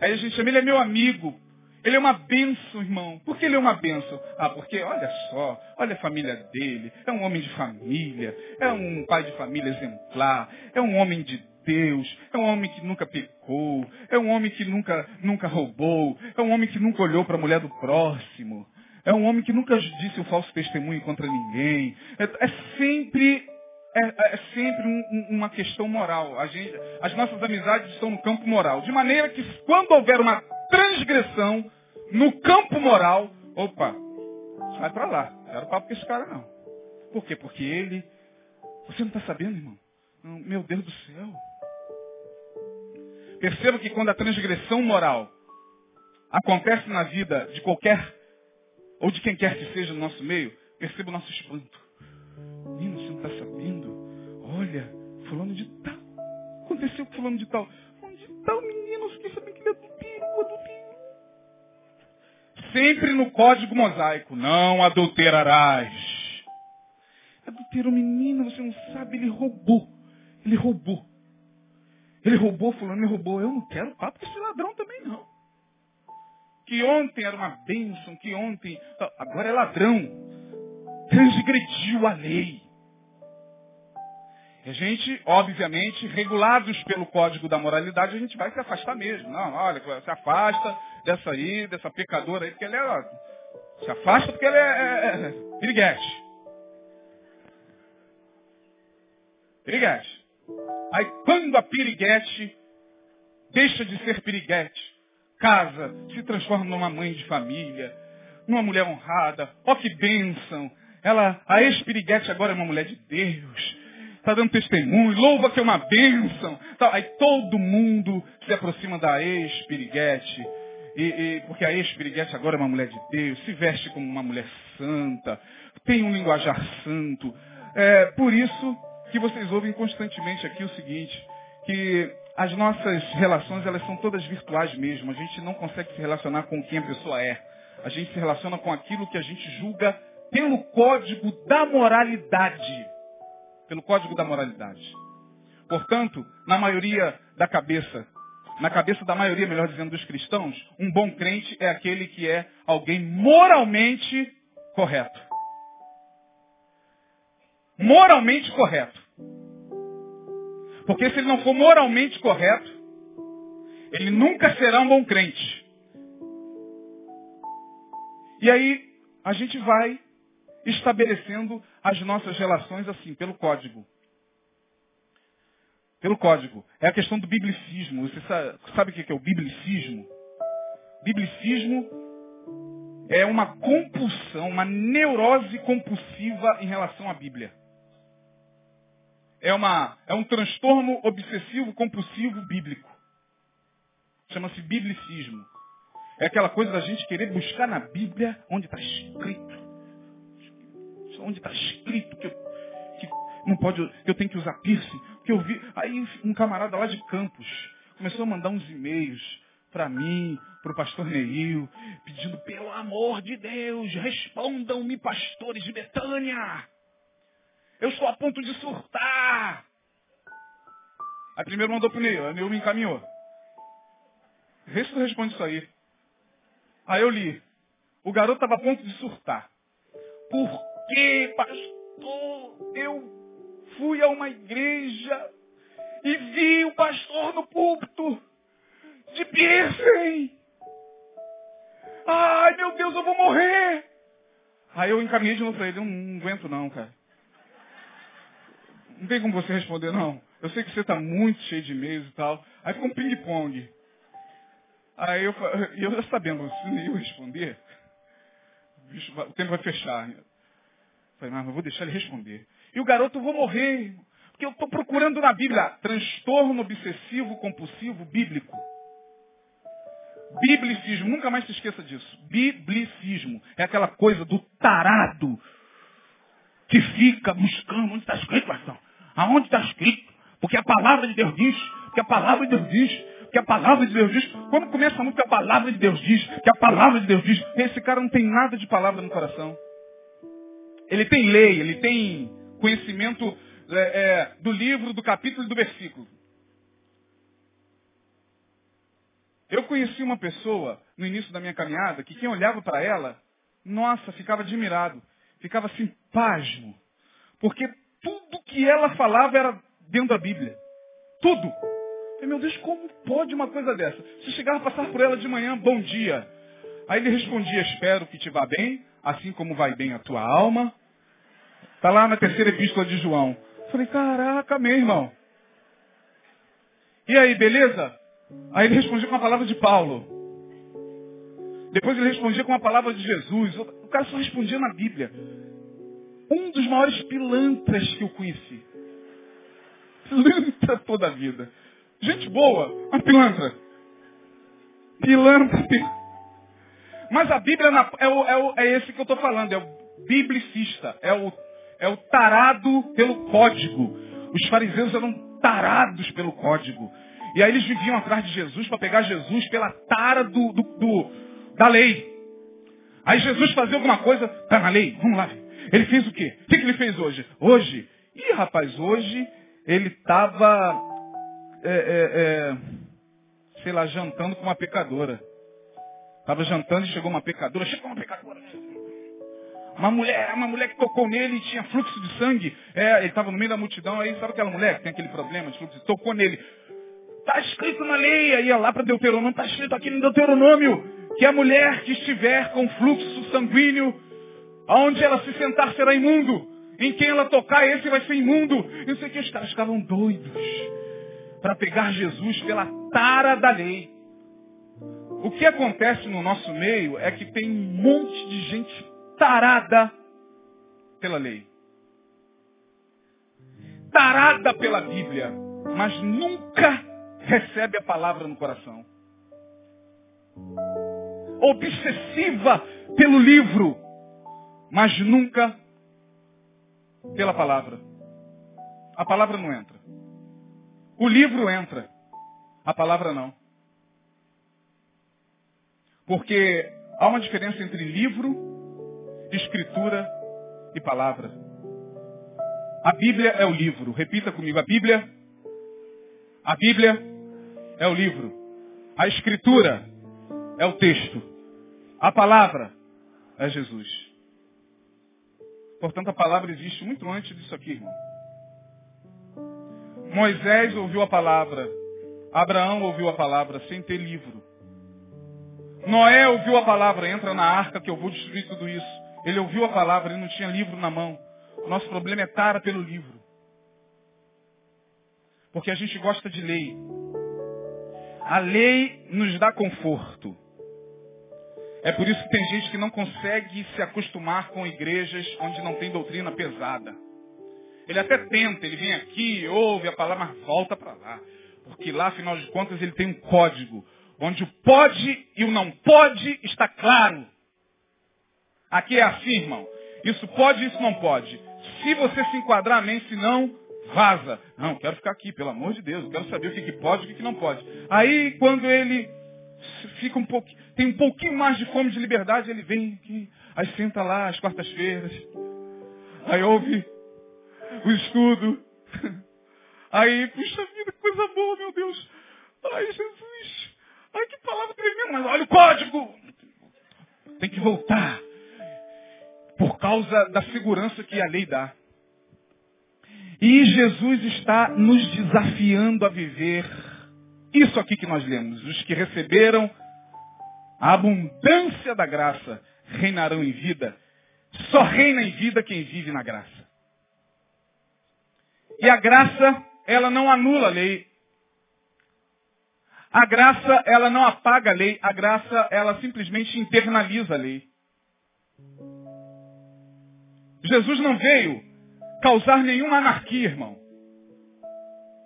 Speaker 1: Aí a gente chama, ele é meu amigo. Ele é uma benção, irmão. Por que ele é uma benção? Ah, porque olha só, olha a família dele. É um homem de família. É um pai de família exemplar. É um homem de Deus. É um homem que nunca pecou. É um homem que nunca, nunca roubou. É um homem que nunca olhou para a mulher do próximo. É um homem que nunca disse o falso testemunho contra ninguém. É, é sempre é, é sempre um, um, uma questão moral. Gente, as nossas amizades estão no campo moral. De maneira que quando houver uma transgressão no campo moral, opa, sai para lá. Não quero papo com esse cara não. Por quê? Porque ele. Você não está sabendo, irmão? Meu Deus do céu. Perceba que quando a transgressão moral acontece na vida de qualquer, ou de quem quer que seja no nosso meio, perceba o nosso espanto. Menino, você não está sabendo? Olha, fulano de tal. Aconteceu com fulano de tal. Fulano de tal, menino, Sempre no código mosaico. Não adulterarás. Adulterou, menino, você não sabe, ele roubou. Ele roubou. Ele roubou, fulano, ele roubou. Eu não quero papo com esse ladrão também, não. Que ontem era uma bênção, que ontem. Agora é ladrão transgrediu a lei. A gente, obviamente, regulados pelo código da moralidade, a gente vai se afastar mesmo. Não, olha, se afasta dessa aí, dessa pecadora aí, porque ela é. Se afasta porque ela é, é, é piriguete. Piriguete. Aí quando a piriguete deixa de ser piriguete, casa, se transforma numa mãe de família, numa mulher honrada, ó que bênção, ela, a ex-piriguete agora é uma mulher de Deus. Está dando testemunho, louva que é uma bênção. Tá, aí todo mundo se aproxima da ex-piriguete. E, e, porque a ex-piriguete agora é uma mulher de Deus, se veste como uma mulher santa, tem um linguajar santo. É por isso que vocês ouvem constantemente aqui o seguinte, que as nossas relações elas são todas virtuais mesmo. A gente não consegue se relacionar com quem a pessoa é. A gente se relaciona com aquilo que a gente julga pelo código da moralidade. Pelo código da moralidade. Portanto, na maioria da cabeça, na cabeça da maioria, melhor dizendo, dos cristãos, um bom crente é aquele que é alguém moralmente correto. moralmente correto. Porque se ele não for moralmente correto, ele nunca será um bom crente. E aí a gente vai estabelecendo as nossas relações assim, pelo código. Pelo código. É a questão do biblicismo. Você sabe, sabe o que é o biblicismo? Biblicismo é uma compulsão, uma neurose compulsiva em relação à Bíblia. É, uma, é um transtorno obsessivo compulsivo bíblico. Chama-se biblicismo. É aquela coisa da gente querer buscar na Bíblia onde está escrito. Onde está escrito que eu, que não pode, que eu tenho que usar piercing. Que eu vi. Aí um camarada lá de Campos começou a mandar uns e-mails para mim, para o pastor Neil, pedindo, pelo amor de Deus, respondam-me, pastores de Betânia. Eu estou a ponto de surtar. Aí primeiro mandou para o Neil, o Neil me encaminhou. Vê se tu responde isso aí. Aí eu li. O garoto estava a ponto de surtar. Por que, pastor, eu fui a uma igreja e vi o pastor no púlpito de piercing. Ai, meu Deus, eu vou morrer. Aí eu encaminhei de novo para ele, eu não aguento não, cara. Não tem como você responder, não. Eu sei que você está muito cheio de e-mails e tal. Aí ficou um ping-pong. Aí eu, eu já sabendo, se eu responder, o tempo vai fechar. Falei, mas eu vou deixar ele responder. E o garoto, eu vou morrer. Porque eu estou procurando na Bíblia transtorno obsessivo compulsivo bíblico. Biblicismo, nunca mais se esqueça disso. Biblicismo é aquela coisa do tarado que fica buscando onde está escrito, pastor. Aonde está escrito? Porque a palavra de Deus diz, que a palavra de Deus diz, que a palavra de Deus diz. Quando começa muito que a palavra de Deus diz, que a palavra de Deus diz, esse cara não tem nada de palavra no coração. Ele tem lei, ele tem conhecimento é, é, do livro, do capítulo e do versículo. Eu conheci uma pessoa no início da minha caminhada que quem olhava para ela, nossa, ficava admirado, ficava assim, pasmo. Porque tudo que ela falava era dentro da Bíblia. Tudo. E, meu Deus, como pode uma coisa dessa? Se chegava a passar por ela de manhã, bom dia. Aí ele respondia, espero que te vá bem, assim como vai bem a tua alma. Está lá na terceira epístola de João. Falei, caraca, meu irmão. E aí, beleza? Aí ele respondia com a palavra de Paulo. Depois ele respondia com a palavra de Jesus. O cara só respondia na Bíblia. Um dos maiores pilantras que eu conheci. Pilantra toda a vida. Gente boa, mas pilantra. Pilantra. Mas a Bíblia é, o, é, o, é esse que eu estou falando. É o biblicista. É o, é o tarado pelo código. Os fariseus eram tarados pelo código. E aí eles viviam atrás de Jesus para pegar Jesus pela tara do, do, do, da lei. Aí Jesus fazia alguma coisa, tá na lei, vamos lá. Ele fez o quê? O que, que ele fez hoje? Hoje? Ih, rapaz, hoje ele estava, é, é, é, sei lá, jantando com uma pecadora. Estava jantando e chegou uma pecadora. Chegou uma pecadora. Uma mulher, uma mulher que tocou nele e tinha fluxo de sangue. É, ele estava no meio da multidão. Aí sabe aquela mulher que tem aquele problema de fluxo? Tocou nele. Está escrito na lei, aí ia lá para Deuteronômio, está escrito aqui no Deuteronômio, que a mulher que estiver com fluxo sanguíneo, aonde ela se sentar será imundo. Em quem ela tocar, esse vai ser imundo. Não sei que, os caras ficavam doidos para pegar Jesus pela tara da lei. O que acontece no nosso meio é que tem um monte de gente tarada pela lei. Tarada pela Bíblia, mas nunca recebe a palavra no coração. Obsessiva pelo livro, mas nunca pela palavra. A palavra não entra. O livro entra, a palavra não. Porque há uma diferença entre livro, escritura e palavra. A Bíblia é o livro. Repita comigo. A Bíblia. A Bíblia é o livro. A escritura é o texto. A palavra é Jesus. Portanto, a palavra existe muito antes disso aqui, irmão. Moisés ouviu a palavra. Abraão ouviu a palavra sem ter livro. Noé ouviu a palavra, entra na arca que eu vou destruir tudo isso. Ele ouviu a palavra e não tinha livro na mão. O nosso problema é tara pelo livro. Porque a gente gosta de lei. A lei nos dá conforto. É por isso que tem gente que não consegue se acostumar com igrejas onde não tem doutrina pesada. Ele até tenta, ele vem aqui, ouve a palavra, mas volta para lá. Porque lá, afinal de contas, ele tem um código, onde o pode e o não pode está claro. Aqui é assim, irmão. Isso pode isso não pode. Se você se enquadrar, amém. Se não, vaza. Não, quero ficar aqui, pelo amor de Deus. Quero saber o que, que pode e o que, não pode. Aí, quando ele fica um pouquinho, tem um pouquinho mais de fome de liberdade, ele vem aqui, aí senta lá às quartas-feiras, aí ouve o estudo, [laughs] aí, puxa vida, coisa boa, meu Deus. Ai, Jesus, ai, que palavra tremenda, mas olha o código. Tem que voltar. Por causa da segurança que a lei dá. E Jesus está nos desafiando a viver isso aqui que nós lemos. Os que receberam a abundância da graça reinarão em vida. Só reina em vida quem vive na graça. E a graça, ela não anula a lei. A graça, ela não apaga a lei. A graça, ela simplesmente internaliza a lei. Jesus não veio causar nenhuma anarquia, irmão.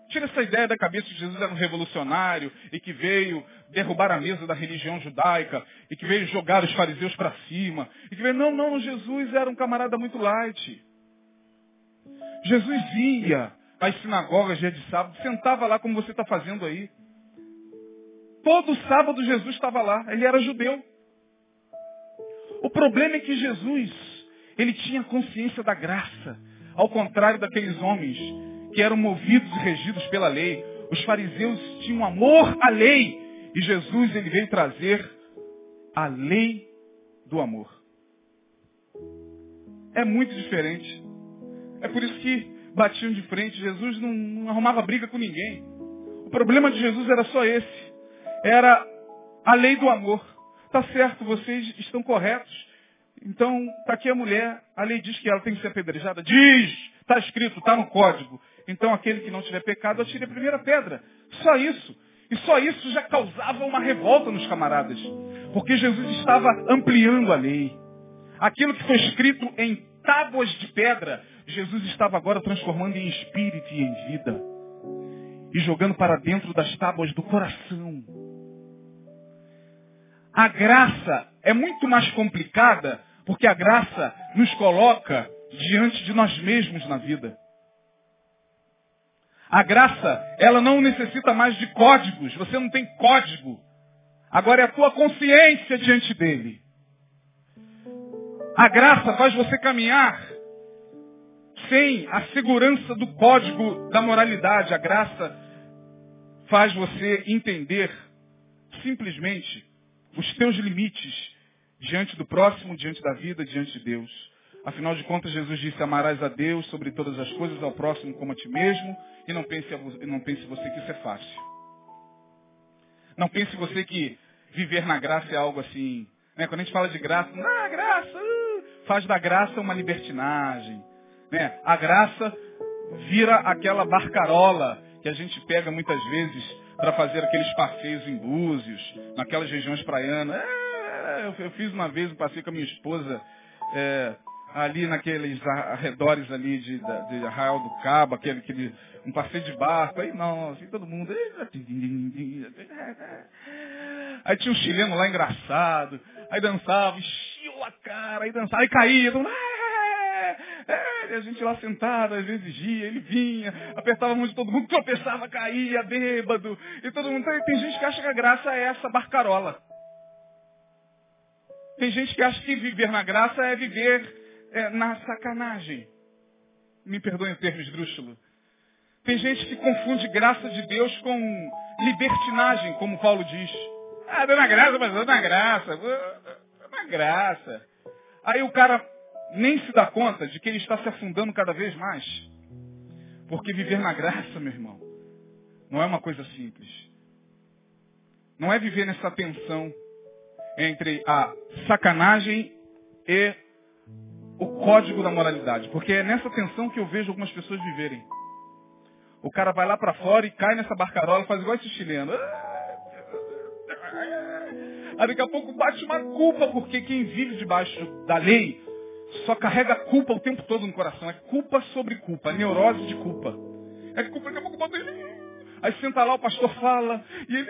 Speaker 1: Tira essa ideia da cabeça de Jesus era um revolucionário e que veio derrubar a mesa da religião judaica e que veio jogar os fariseus para cima. E que veio, não, não, Jesus era um camarada muito light. Jesus ia às sinagogas dia de sábado, sentava lá como você está fazendo aí. Todo sábado Jesus estava lá, ele era judeu. O problema é que Jesus, ele tinha consciência da graça, ao contrário daqueles homens que eram movidos e regidos pela lei. Os fariseus tinham amor à lei. E Jesus ele veio trazer a lei do amor. É muito diferente. É por isso que batiam de frente. Jesus não, não arrumava briga com ninguém. O problema de Jesus era só esse. Era a lei do amor. Tá certo, vocês estão corretos. Então, está aqui a mulher, a lei diz que ela tem que ser apedrejada. Diz! Está escrito, está no código. Então aquele que não tiver pecado, atire a primeira pedra. Só isso. E só isso já causava uma revolta nos camaradas. Porque Jesus estava ampliando a lei. Aquilo que foi escrito em tábuas de pedra, Jesus estava agora transformando em espírito e em vida. E jogando para dentro das tábuas do coração. A graça é muito mais complicada, porque a graça nos coloca diante de nós mesmos na vida. A graça, ela não necessita mais de códigos. Você não tem código. Agora é a tua consciência diante dele. A graça faz você caminhar sem a segurança do código da moralidade. A graça faz você entender simplesmente os teus limites diante do próximo, diante da vida, diante de Deus. Afinal de contas, Jesus disse, amarás a Deus sobre todas as coisas, ao próximo como a ti mesmo, e não pense, não pense você que isso é fácil. Não pense você que viver na graça é algo assim. Né? Quando a gente fala de graça, ah, graça, uh, faz da graça uma libertinagem. Né? A graça vira aquela barcarola que a gente pega muitas vezes para fazer aqueles passeios em Búzios, naquelas regiões praianas. É, eu, eu, fiz uma vez um passeio com a minha esposa. É, ali naqueles arredores ali de, de Arraial do Cabo, aquele, aquele, um passeio de barco, aí não, assim, todo mundo. Aí tinha um chileno lá engraçado, aí dançava, enchia a cara, aí dançava, aí caía, todo mundo, é, é, a gente lá sentado, às vezes ia, ele vinha, apertava muito todo mundo, tropeçava, caía, bêbado, e todo mundo. Tem gente que acha que a graça é essa barcarola. Tem gente que acha que viver na graça é viver é, na sacanagem. Me perdoem o termo esdrúxulo. Tem gente que confunde graça de Deus com libertinagem, como Paulo diz. Ah, deu na graça, mas deu na graça. Deu na graça. Aí o cara nem se dá conta de que ele está se afundando cada vez mais. Porque viver na graça, meu irmão, não é uma coisa simples. Não é viver nessa tensão entre a sacanagem e o código da moralidade. Porque é nessa tensão que eu vejo algumas pessoas viverem. O cara vai lá para fora e cai nessa barcarola, faz igual esse chileno. Aí daqui a pouco bate uma culpa, porque quem vive debaixo da lei só carrega culpa o tempo todo no coração. É culpa sobre culpa, é neurose de culpa. É culpa, daqui a pouco bota. Aí senta lá, o pastor fala, e ele...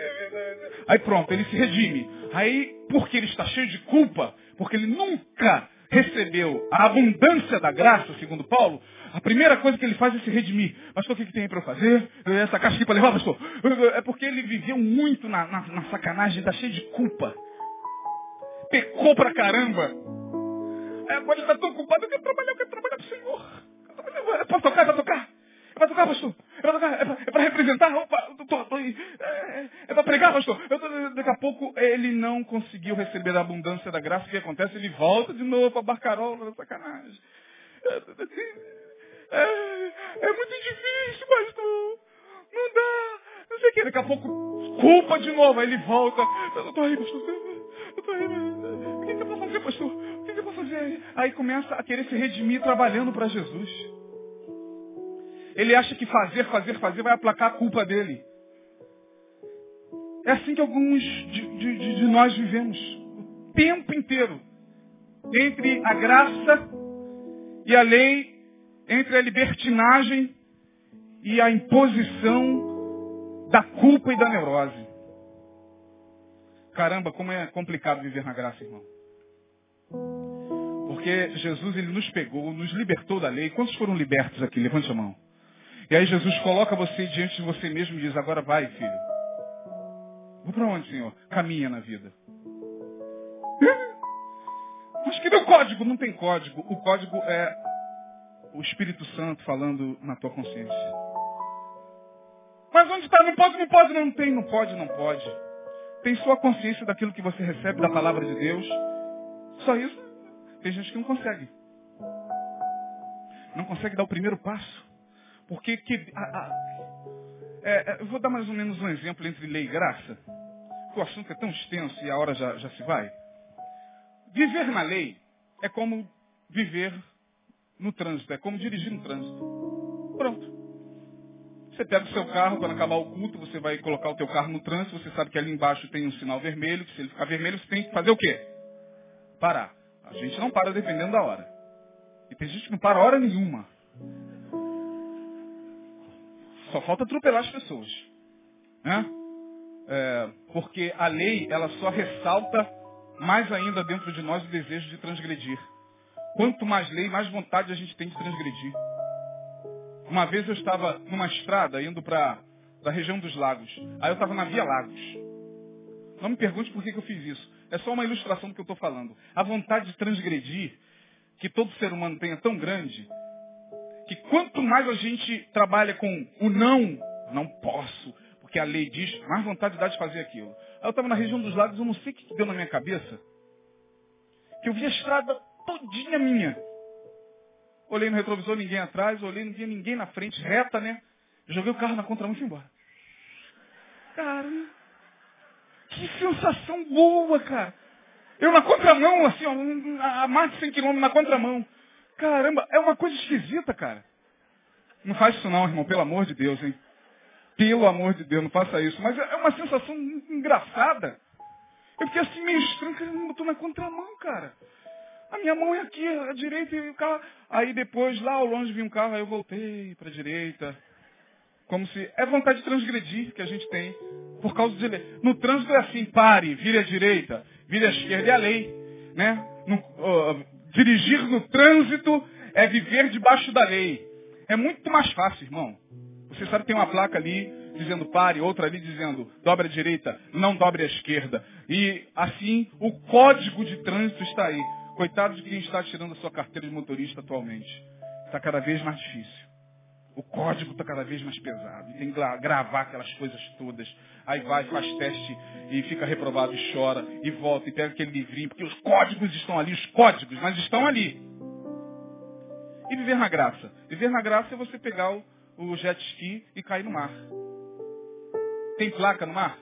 Speaker 1: aí pronto, ele se redime. Aí, porque ele está cheio de culpa, porque ele nunca recebeu a abundância da graça, segundo Paulo, a primeira coisa que ele faz é se redimir. Pastor, o que, que tem para eu fazer? Essa caixa aqui para levar, pastor? É porque ele viveu muito na, na, na sacanagem, está cheio de culpa. Pecou pra caramba. Agora ele está tão culpado, eu quero trabalhar, eu quero trabalhar para o Senhor. É para tocar, é para tocar. É para tocar, pastor. É para tocar, é para representar. Opa, tô, tô, é, é, é para pregar, pastor. Tô, daqui a pouco ele não conseguiu receber a abundância da graça. O que acontece? Ele volta de novo para a barcarola, sacanagem. É, é muito difícil, pastor. Não dá. Não sei o que. Daqui a pouco, culpa de novo. Aí ele volta. Eu estou aí, pastor. Eu estou aí. O que, que eu posso fazer, pastor? O que, que eu posso fazer? Aí começa a querer se redimir trabalhando para Jesus. Ele acha que fazer, fazer, fazer vai aplacar a culpa dele. É assim que alguns de, de, de nós vivemos. O tempo inteiro. Entre a graça e a lei entre a libertinagem e a imposição da culpa e da neurose. Caramba, como é complicado viver na graça, irmão. Porque Jesus ele nos pegou, nos libertou da lei. Quantos foram libertos aqui? Levante a mão. E aí Jesus coloca você diante de você mesmo e diz, agora vai, filho. Vou para onde, Senhor? Caminha na vida. [laughs] Mas que deu código? Não tem código. O código é o Espírito Santo falando na tua consciência. Mas onde está? Não pode, não pode, não tem, não pode, não pode. Tem sua consciência daquilo que você recebe da palavra de Deus. Só isso. Tem gente que não consegue. Não consegue dar o primeiro passo. Porque que, a, a, é, é, eu vou dar mais ou menos um exemplo entre lei e graça. o assunto é tão extenso e a hora já, já se vai. Viver na lei é como viver no trânsito. É como dirigir no trânsito. Pronto. Você pega o seu carro, quando acabar o culto, você vai colocar o teu carro no trânsito, você sabe que ali embaixo tem um sinal vermelho, que se ele ficar vermelho, você tem que fazer o quê? Parar. A gente não para dependendo da hora. E tem gente que não para hora nenhuma. Só falta atropelar as pessoas. Né? É, porque a lei, ela só ressalta mais ainda dentro de nós o desejo de transgredir. Quanto mais lei, mais vontade a gente tem de transgredir. Uma vez eu estava numa estrada indo para a região dos lagos. Aí eu estava na Via Lagos. Não me pergunte por que, que eu fiz isso. É só uma ilustração do que eu estou falando. A vontade de transgredir que todo ser humano tem é tão grande que quanto mais a gente trabalha com o não, não posso, porque a lei diz, mais vontade dá de fazer aquilo. Aí eu estava na região dos lagos, eu não sei o que deu na minha cabeça, que eu vi a estrada todinha minha. Olhei no retrovisor, ninguém atrás, olhei, não via ninguém na frente, reta, né? Joguei o carro na contramão e fui embora. Cara, que sensação boa, cara. Eu na contramão, assim, ó, a mais de 100 km na contramão. Caramba, é uma coisa esquisita, cara. Não faz isso não, irmão, pelo amor de Deus, hein? Pelo amor de Deus, não faça isso. Mas é uma sensação engraçada. Eu fiquei assim meio estranho, eu tô na contramão, cara. A minha mão é aqui, a direita e o carro. Aí depois, lá ao longe, vi um carro, aí eu voltei para a direita. Como se. É vontade de transgredir que a gente tem. Por causa de lei. No trânsito é assim, pare, vire à direita, vire à esquerda, é a lei. Né? No, dirigir no trânsito é viver debaixo da lei. É muito mais fácil, irmão. Você sabe que tem uma placa ali dizendo pare, outra ali dizendo dobre à direita, não dobre à esquerda. E assim o código de trânsito está aí. Coitado de quem está tirando a sua carteira de motorista atualmente. Está cada vez mais difícil. O código está cada vez mais pesado. E tem que gravar aquelas coisas todas. Aí vai, faz teste e fica reprovado e chora. E volta e pega aquele livrinho. Porque os códigos estão ali, os códigos, mas estão ali. viver na graça? Viver na graça é você pegar o, o jet ski e cair no mar. Tem placa no mar?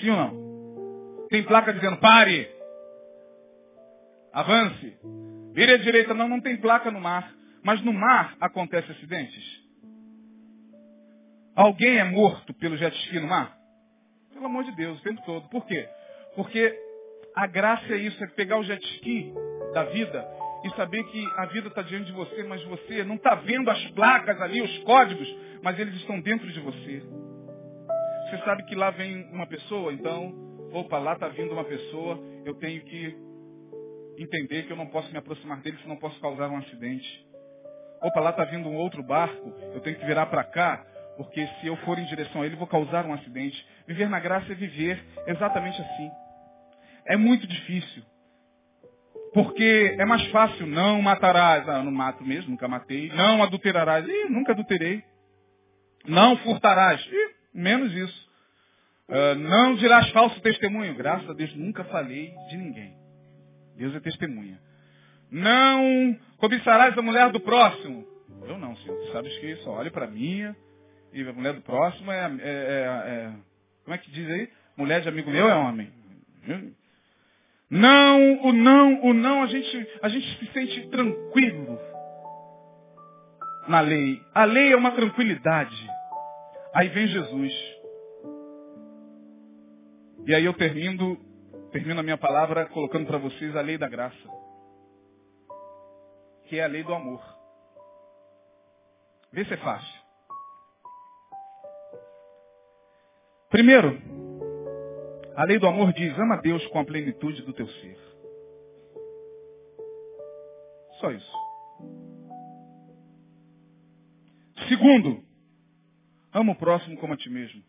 Speaker 1: Sim ou não? Tem placa dizendo pare, avance, vire à direita. Não, não tem placa no mar. Mas no mar acontece acidentes. Alguém é morto pelo jet ski no mar? Pelo amor de Deus, o tempo todo. Por quê? Porque a graça é isso, é pegar o jet ski da vida e saber que a vida está diante de você, mas você não está vendo as placas ali, os códigos, mas eles estão dentro de você. Você sabe que lá vem uma pessoa, então, opa, lá está vindo uma pessoa, eu tenho que entender que eu não posso me aproximar dele, senão posso causar um acidente. Opa, lá está vindo um outro barco, eu tenho que virar para cá, porque se eu for em direção a ele, vou causar um acidente. Viver na graça é viver exatamente assim. É muito difícil. Porque é mais fácil, não matarás. Ah, eu não mato mesmo, nunca matei. Não adulterarás. Ih, nunca adulterei. Não furtarás. Ih, menos isso. Uh, não dirás falso testemunho. Graças a Deus, nunca falei de ninguém. Deus é testemunha. Não cobiçarás a mulher do próximo. Eu não, Senhor. Tu sabes que só olhe para mim e a mulher do próximo é, é, é, é, Como é que diz aí? Mulher de amigo meu é homem. Não, o não, o não, a gente, a gente se sente tranquilo na lei. A lei é uma tranquilidade. Aí vem Jesus. E aí eu termino, termino a minha palavra colocando para vocês a lei da graça. Que é a lei do amor. Vê se é fácil. Primeiro, a lei do amor diz, ama Deus com a plenitude do teu ser. Só isso. Segundo, ama o próximo como a ti mesmo.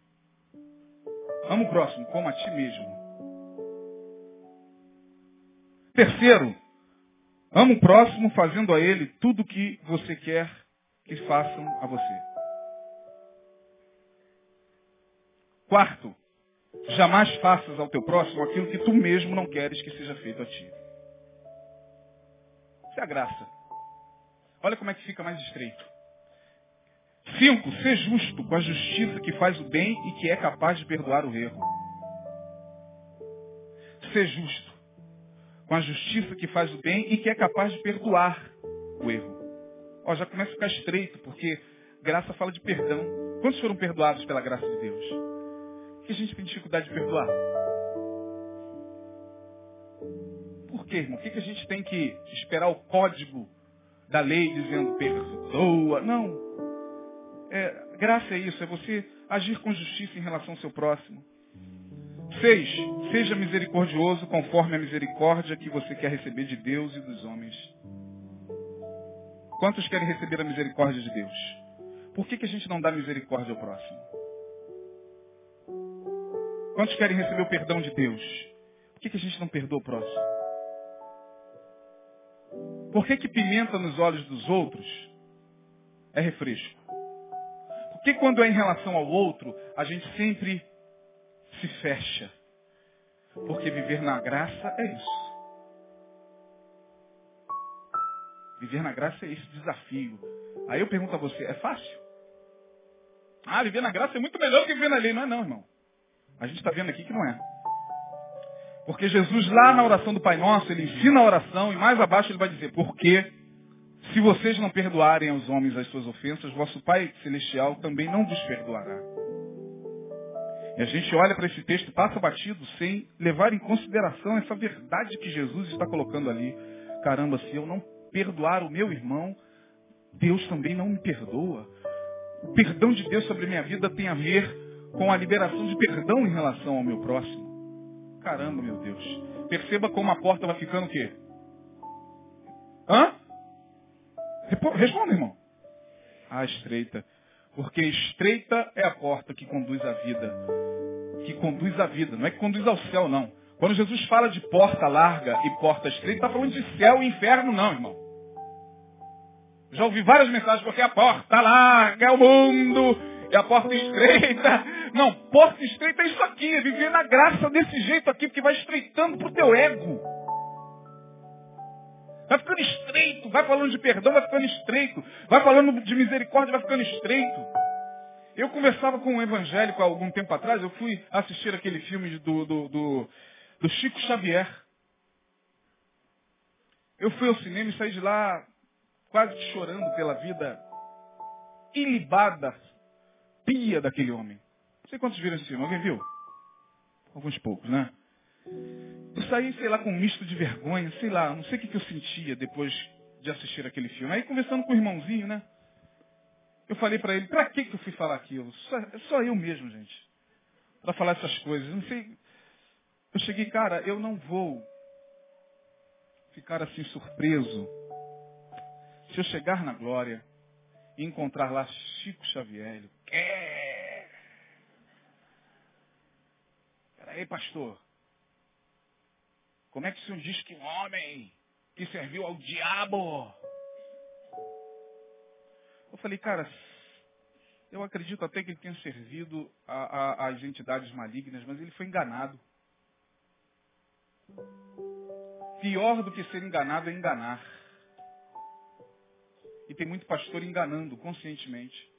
Speaker 1: Ama o próximo como a ti mesmo. Terceiro, ama o próximo fazendo a ele tudo o que você quer que façam a você. Quarto, Jamais faças ao teu próximo aquilo que tu mesmo não queres que seja feito a ti. Isso é a graça. Olha como é que fica mais estreito. Cinco, ser justo com a justiça que faz o bem e que é capaz de perdoar o erro. Ser justo com a justiça que faz o bem e que é capaz de perdoar o erro. Ó, já começa a ficar estreito, porque graça fala de perdão. Quantos foram perdoados pela graça de Deus? que a gente tem dificuldade de perdoar? Por quê, irmão? Por que a gente tem que esperar o código da lei dizendo perdoa? Não. É, graça é isso, é você agir com justiça em relação ao seu próximo. Seis, seja misericordioso conforme a misericórdia que você quer receber de Deus e dos homens. Quantos querem receber a misericórdia de Deus? Por que, que a gente não dá misericórdia ao próximo? Quantos querem receber o perdão de Deus? Por que, que a gente não perdoa o próximo? Por que, que pimenta nos olhos dos outros é refresco? Por que quando é em relação ao outro, a gente sempre se fecha? Porque viver na graça é isso. Viver na graça é esse desafio. Aí eu pergunto a você, é fácil? Ah, viver na graça é muito melhor que viver na lei. Não é não, irmão. A gente está vendo aqui que não é. Porque Jesus, lá na oração do Pai Nosso, ele ensina a oração e mais abaixo ele vai dizer, porque se vocês não perdoarem aos homens as suas ofensas, vosso Pai Celestial também não vos perdoará. E a gente olha para esse texto e passa batido sem levar em consideração essa verdade que Jesus está colocando ali. Caramba, se eu não perdoar o meu irmão, Deus também não me perdoa. O perdão de Deus sobre a minha vida tem a ver com a liberação de perdão em relação ao meu próximo. Caramba, meu Deus. Perceba como a porta vai ficando o quê? Hã? Responda, irmão. Ah, estreita. Porque estreita é a porta que conduz à vida. Que conduz à vida. Não é que conduz ao céu, não. Quando Jesus fala de porta larga e porta estreita, está falando de céu e inferno, não, irmão. Já ouvi várias mensagens porque a porta larga é o mundo é a porta estreita. Não, porta estreita é isso aqui, é viver na graça desse jeito aqui, porque vai estreitando pro teu ego. Vai ficando estreito. Vai falando de perdão, vai ficando estreito. Vai falando de misericórdia, vai ficando estreito. Eu conversava com um evangélico há algum tempo atrás, eu fui assistir aquele filme do, do, do, do Chico Xavier. Eu fui ao cinema e saí de lá quase chorando pela vida ilibada, pia daquele homem. Não sei quantos viram esse filme. Alguém viu? Alguns poucos, né? Eu saí, sei lá, com um misto de vergonha, sei lá, não sei o que, eu sentia depois de assistir aquele filme. Aí conversando com o irmãozinho, né? Eu falei para ele, pra que, que eu fui falar aquilo? Só, só eu mesmo, gente. Para falar essas coisas. Eu não sei. Eu cheguei, cara, eu não vou ficar assim surpreso se eu chegar na glória e encontrar lá Chico Xavier. É. Peraí, pastor. Como é que senhor diz que um homem que serviu ao diabo eu falei, cara, eu acredito até que ele tenha servido às entidades malignas, mas ele foi enganado. Pior do que ser enganado é enganar. E tem muito pastor enganando conscientemente.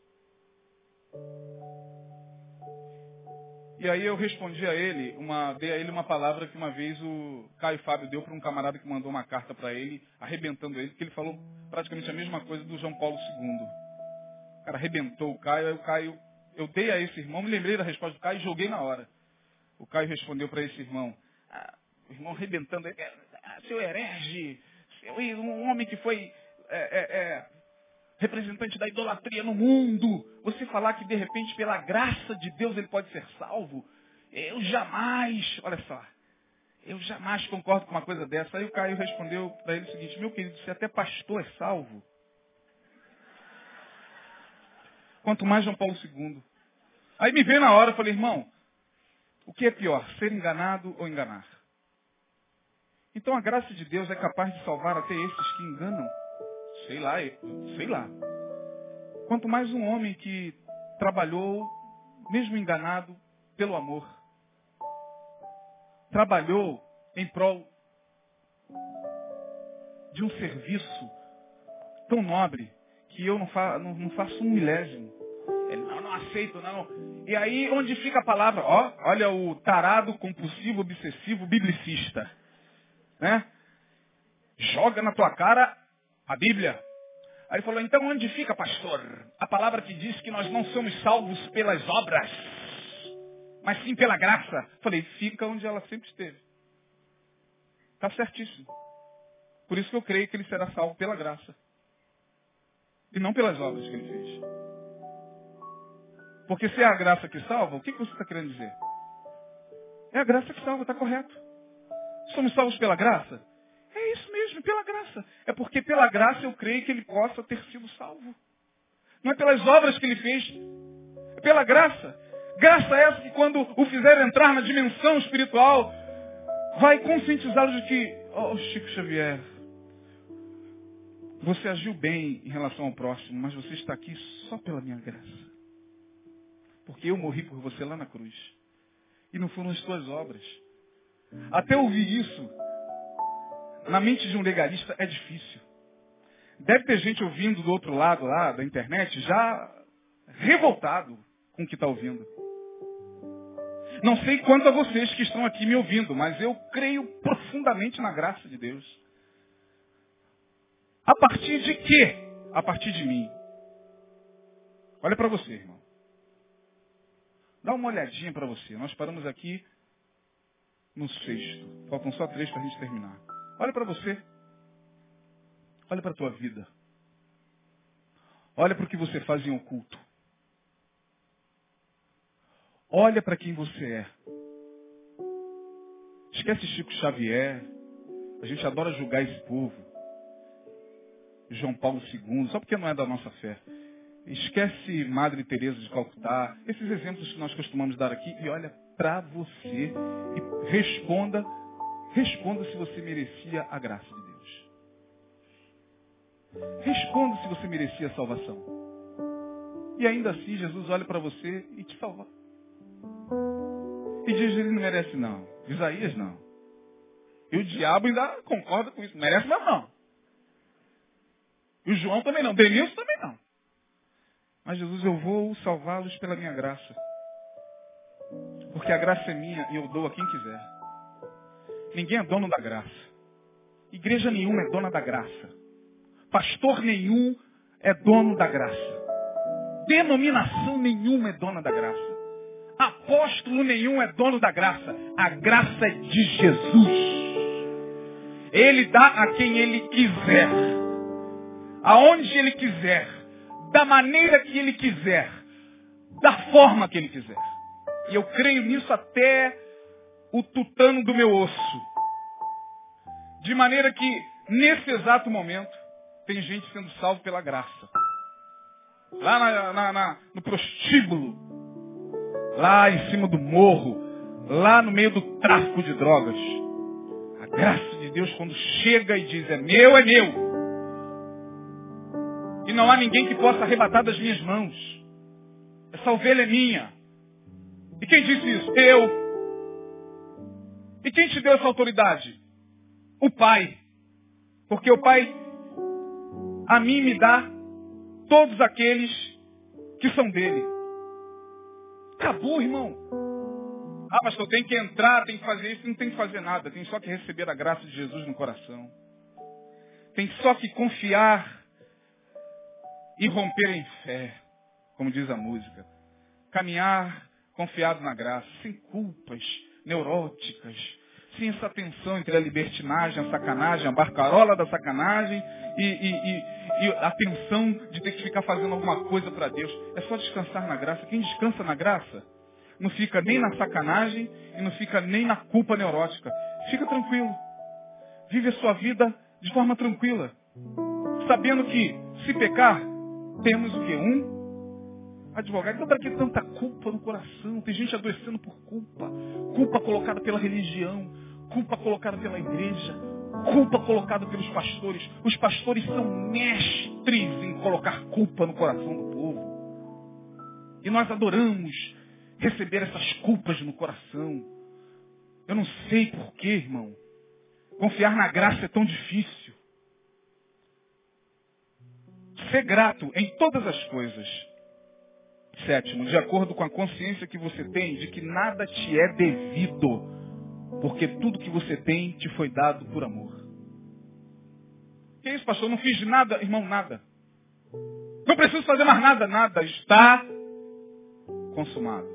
Speaker 1: E aí eu respondi a ele, uma, dei a ele uma palavra que uma vez o Caio Fábio deu para um camarada que mandou uma carta para ele, arrebentando ele, porque ele falou praticamente a mesma coisa do João Paulo II. O cara arrebentou o Caio, aí o Caio, eu dei a esse irmão, me lembrei da resposta do Caio e joguei na hora. O Caio respondeu para esse irmão, ah, o irmão arrebentando, ah, seu herege, seu, um homem que foi é, é, é, representante da idolatria no mundo, você falar que de repente pela graça de Deus ele pode ser salvo, eu jamais, olha só, eu jamais concordo com uma coisa dessa. Aí o Caio respondeu para ele o seguinte, meu querido, se até pastor é salvo, Quanto mais João Paulo II. Aí me veio na hora, eu falei, irmão, o que é pior, ser enganado ou enganar? Então a graça de Deus é capaz de salvar até esses que enganam. Sei lá, sei lá. Quanto mais um homem que trabalhou, mesmo enganado, pelo amor. Trabalhou em prol de um serviço tão nobre que eu não, fa não, não faço um milésimo. Ele, não, não aceito, não. E aí, onde fica a palavra? Ó, olha o tarado, compulsivo, obsessivo, biblicista. Né? Joga na tua cara a Bíblia. Aí ele falou, então onde fica, pastor? A palavra que diz que nós não somos salvos pelas obras, mas sim pela graça. Falei, fica onde ela sempre esteve. Está certíssimo. Por isso que eu creio que ele será salvo pela graça. E não pelas obras que ele fez. Porque se é a graça que salva, o que você está querendo dizer? É a graça que salva, está correto. Somos salvos pela graça? Pela graça. É porque pela graça eu creio que ele possa ter sido salvo. Não é pelas obras que ele fez, é pela graça. Graça essa que quando o fizer entrar na dimensão espiritual, vai conscientizá-lo de que, oh Chico Xavier, você agiu bem em relação ao próximo, mas você está aqui só pela minha graça. Porque eu morri por você lá na cruz. E não foram as tuas obras. Até ouvir isso, na mente de um legalista, é difícil. Deve ter gente ouvindo do outro lado lá da internet já revoltado com o que está ouvindo. Não sei quanto a vocês que estão aqui me ouvindo, mas eu creio profundamente na graça de Deus. A partir de quê? A partir de mim. Olha para você, irmão. Dá uma olhadinha para você. Nós paramos aqui no sexto. Faltam só três para a gente terminar. Olha para você. Olha para a tua vida. Olha para o que você faz em oculto. Olha para quem você é. Esquece Chico Xavier. A gente adora julgar esse povo. João Paulo II, só porque não é da nossa fé. Esquece Madre Teresa de Calcutá, esses exemplos que nós costumamos dar aqui e olha para você e responda, responda se você merecia a graça de Deus. Responda se você merecia a salvação. E ainda assim Jesus olha para você e te salva. E diz ele não merece não. Isaías não. E o diabo ainda concorda com isso. Merece mesmo não. E o João também não. Denilson também não. Mas Jesus, eu vou salvá-los pela minha graça. Porque a graça é minha e eu dou a quem quiser. Ninguém é dono da graça. Igreja nenhuma é dona da graça. Pastor nenhum é dono da graça. Denominação nenhuma é dona da graça. Apóstolo nenhum é dono da graça. A graça é de Jesus. Ele dá a quem ele quiser. Aonde ele quiser. Da maneira que ele quiser. Da forma que ele quiser. E eu creio nisso até o tutano do meu osso. De maneira que, nesse exato momento, tem gente sendo salvo pela graça. Lá na, na, na, no prostíbulo, lá em cima do morro, lá no meio do tráfico de drogas. A graça de Deus quando chega e diz, é meu, é meu. E não há ninguém que possa arrebatar das minhas mãos. Essa ovelha é minha. E quem disse isso? Eu. E quem te deu essa autoridade? O Pai. Porque o Pai a mim me dá todos aqueles que são dele. Acabou, irmão. Ah, mas eu tenho que entrar, tenho que fazer isso, não tem que fazer nada. Tem só que receber a graça de Jesus no coração. Tem só que confiar e romper em fé, como diz a música. Caminhar confiado na graça, sem culpas neuróticas, sem essa tensão entre a libertinagem, a sacanagem, a barcarola da sacanagem e, e, e, e, a tensão de ter que ficar fazendo alguma coisa para Deus. É só descansar na graça. Quem descansa na graça não fica nem na sacanagem e não fica nem na culpa neurótica. Fica tranquilo. Vive a sua vida de forma tranquila. Sabendo que se pecar, temos o que? Um advogado. Então para que tanta culpa no coração? Tem gente adoecendo por culpa. Culpa colocada pela religião. Culpa colocada pela igreja. Culpa colocada pelos pastores. Os pastores são mestres em colocar culpa no coração do povo. E nós adoramos receber essas culpas no coração. Eu não sei porquê, irmão. Confiar na graça é tão difícil. Ser grato em todas as coisas Sétimo, de acordo com a consciência que você tem de que nada te é devido, porque tudo que você tem te foi dado por amor. Que isso, pastor? Eu não fiz nada, irmão, nada. Não preciso fazer mais nada, nada. Está consumado.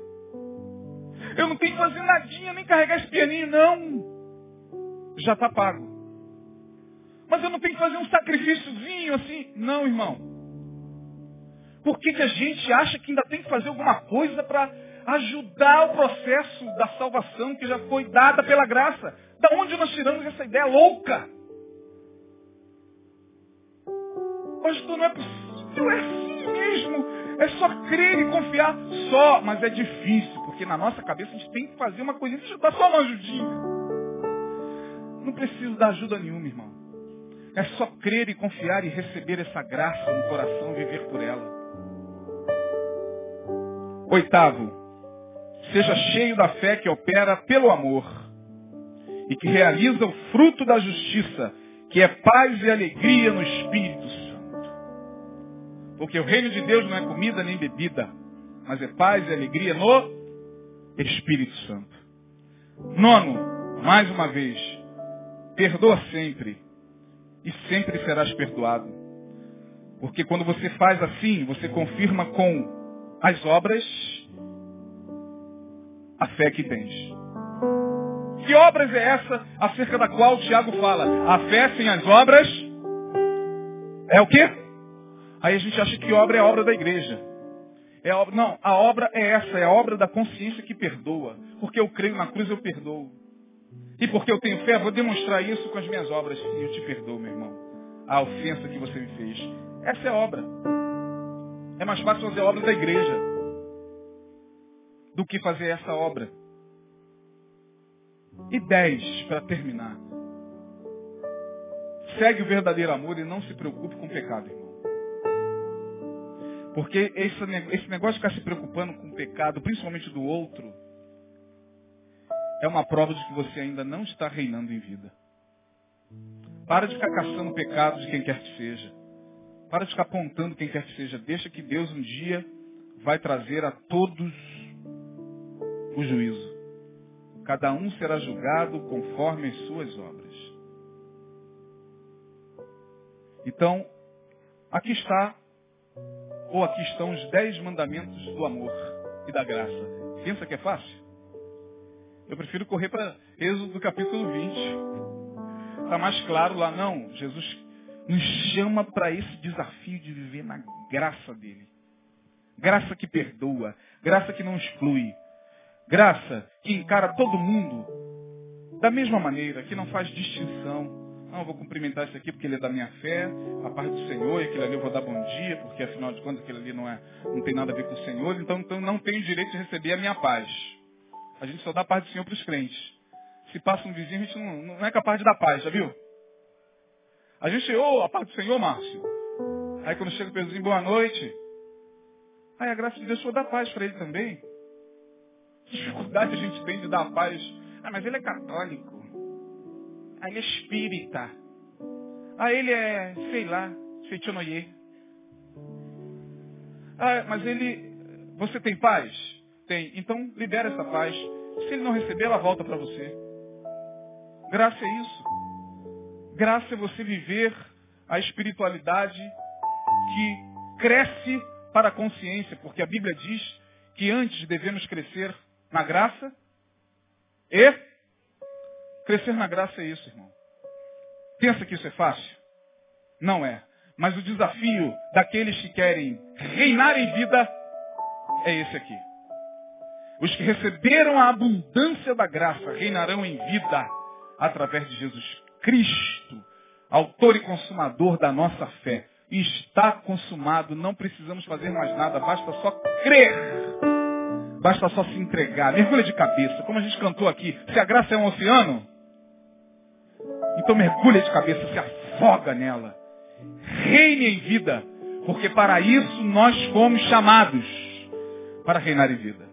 Speaker 1: Eu não tenho que fazer nadinha, nem carregar esse pianinho, não. Já está pago. Mas eu não tenho que fazer um sacrifíciozinho assim. Não, irmão. Por que, que a gente acha que ainda tem que fazer alguma coisa para ajudar o processo da salvação que já foi dada pela graça? Da onde nós tiramos essa ideia louca? Pastor, não é possível, é assim mesmo. É só crer e confiar só, mas é difícil, porque na nossa cabeça a gente tem que fazer uma coisinha, deixa eu dar só uma ajudinha. Não preciso dar ajuda nenhuma, irmão. É só crer e confiar e receber essa graça no coração e viver por ela. Oitavo, seja cheio da fé que opera pelo amor e que realiza o fruto da justiça, que é paz e alegria no Espírito Santo. Porque o reino de Deus não é comida nem bebida, mas é paz e alegria no Espírito Santo. Nono, mais uma vez, perdoa sempre e sempre serás perdoado. Porque quando você faz assim, você confirma com as obras, a fé que tens. Que obras é essa acerca da qual Tiago fala? A fé sem as obras é o quê? Aí a gente acha que obra é obra da igreja. É obra, não, a obra é essa, é a obra da consciência que perdoa. Porque eu creio na cruz, eu perdoo. E porque eu tenho fé, vou demonstrar isso com as minhas obras. E eu te perdoo, meu irmão. A ofensa que você me fez. Essa é obra. É mais fácil fazer a obra da igreja do que fazer essa obra. E dez, para terminar. Segue o verdadeiro amor e não se preocupe com o pecado, irmão. Porque esse, negócio de ficar se preocupando com o pecado, principalmente do outro, é uma prova de que você ainda não está reinando em vida. Para de ficar caçando o pecado de quem quer que seja. Para de ficar apontando quem quer que seja. Deixa que Deus um dia vai trazer a todos o juízo. Cada um será julgado conforme as suas obras. Então, aqui está, ou aqui estão os dez mandamentos do amor e da graça. Pensa que é fácil? Eu prefiro correr para Êxodo do capítulo 20. Está mais claro lá, não. Jesus nos chama para esse desafio de viver na graça dele. Graça que perdoa, graça que não exclui, graça que encara todo mundo da mesma maneira, que não faz distinção. Não, vou cumprimentar esse aqui porque ele é da minha fé, a parte do Senhor, e aquele ali eu vou dar bom dia, porque afinal de contas aquele ali não, é, não tem nada a ver com o Senhor, então, então não tenho direito de receber a minha paz. A gente só dá a paz do Senhor para os crentes. Se passa um vizinho, a gente não, não é capaz de dar paz, já viu? A gente, ô, oh, a paz do Senhor, Márcio. Aí quando chega o vizinho, boa noite. Aí a graça de Deus for dar paz para ele também. Que dificuldade a gente tem de dar paz. Ah, mas ele é católico. Ah, ele é espírita. Ah, ele é, sei lá, feitonoye. Ah, mas ele, você tem paz? Tem. Então libera essa paz. Se ele não receber, ela volta para você. Graça é isso. Graça é você viver a espiritualidade que cresce para a consciência, porque a Bíblia diz que antes devemos crescer na graça e crescer na graça é isso, irmão. Pensa que isso é fácil? Não é. Mas o desafio daqueles que querem reinar em vida é esse aqui. Os que receberam a abundância da graça reinarão em vida através de Jesus Cristo, autor e consumador da nossa fé. Está consumado, não precisamos fazer mais nada, basta só crer. Basta só se entregar. Mergulha de cabeça, como a gente cantou aqui. Se a graça é um oceano, então mergulha de cabeça, se afoga nela. Reine em vida, porque para isso nós fomos chamados para reinar em vida.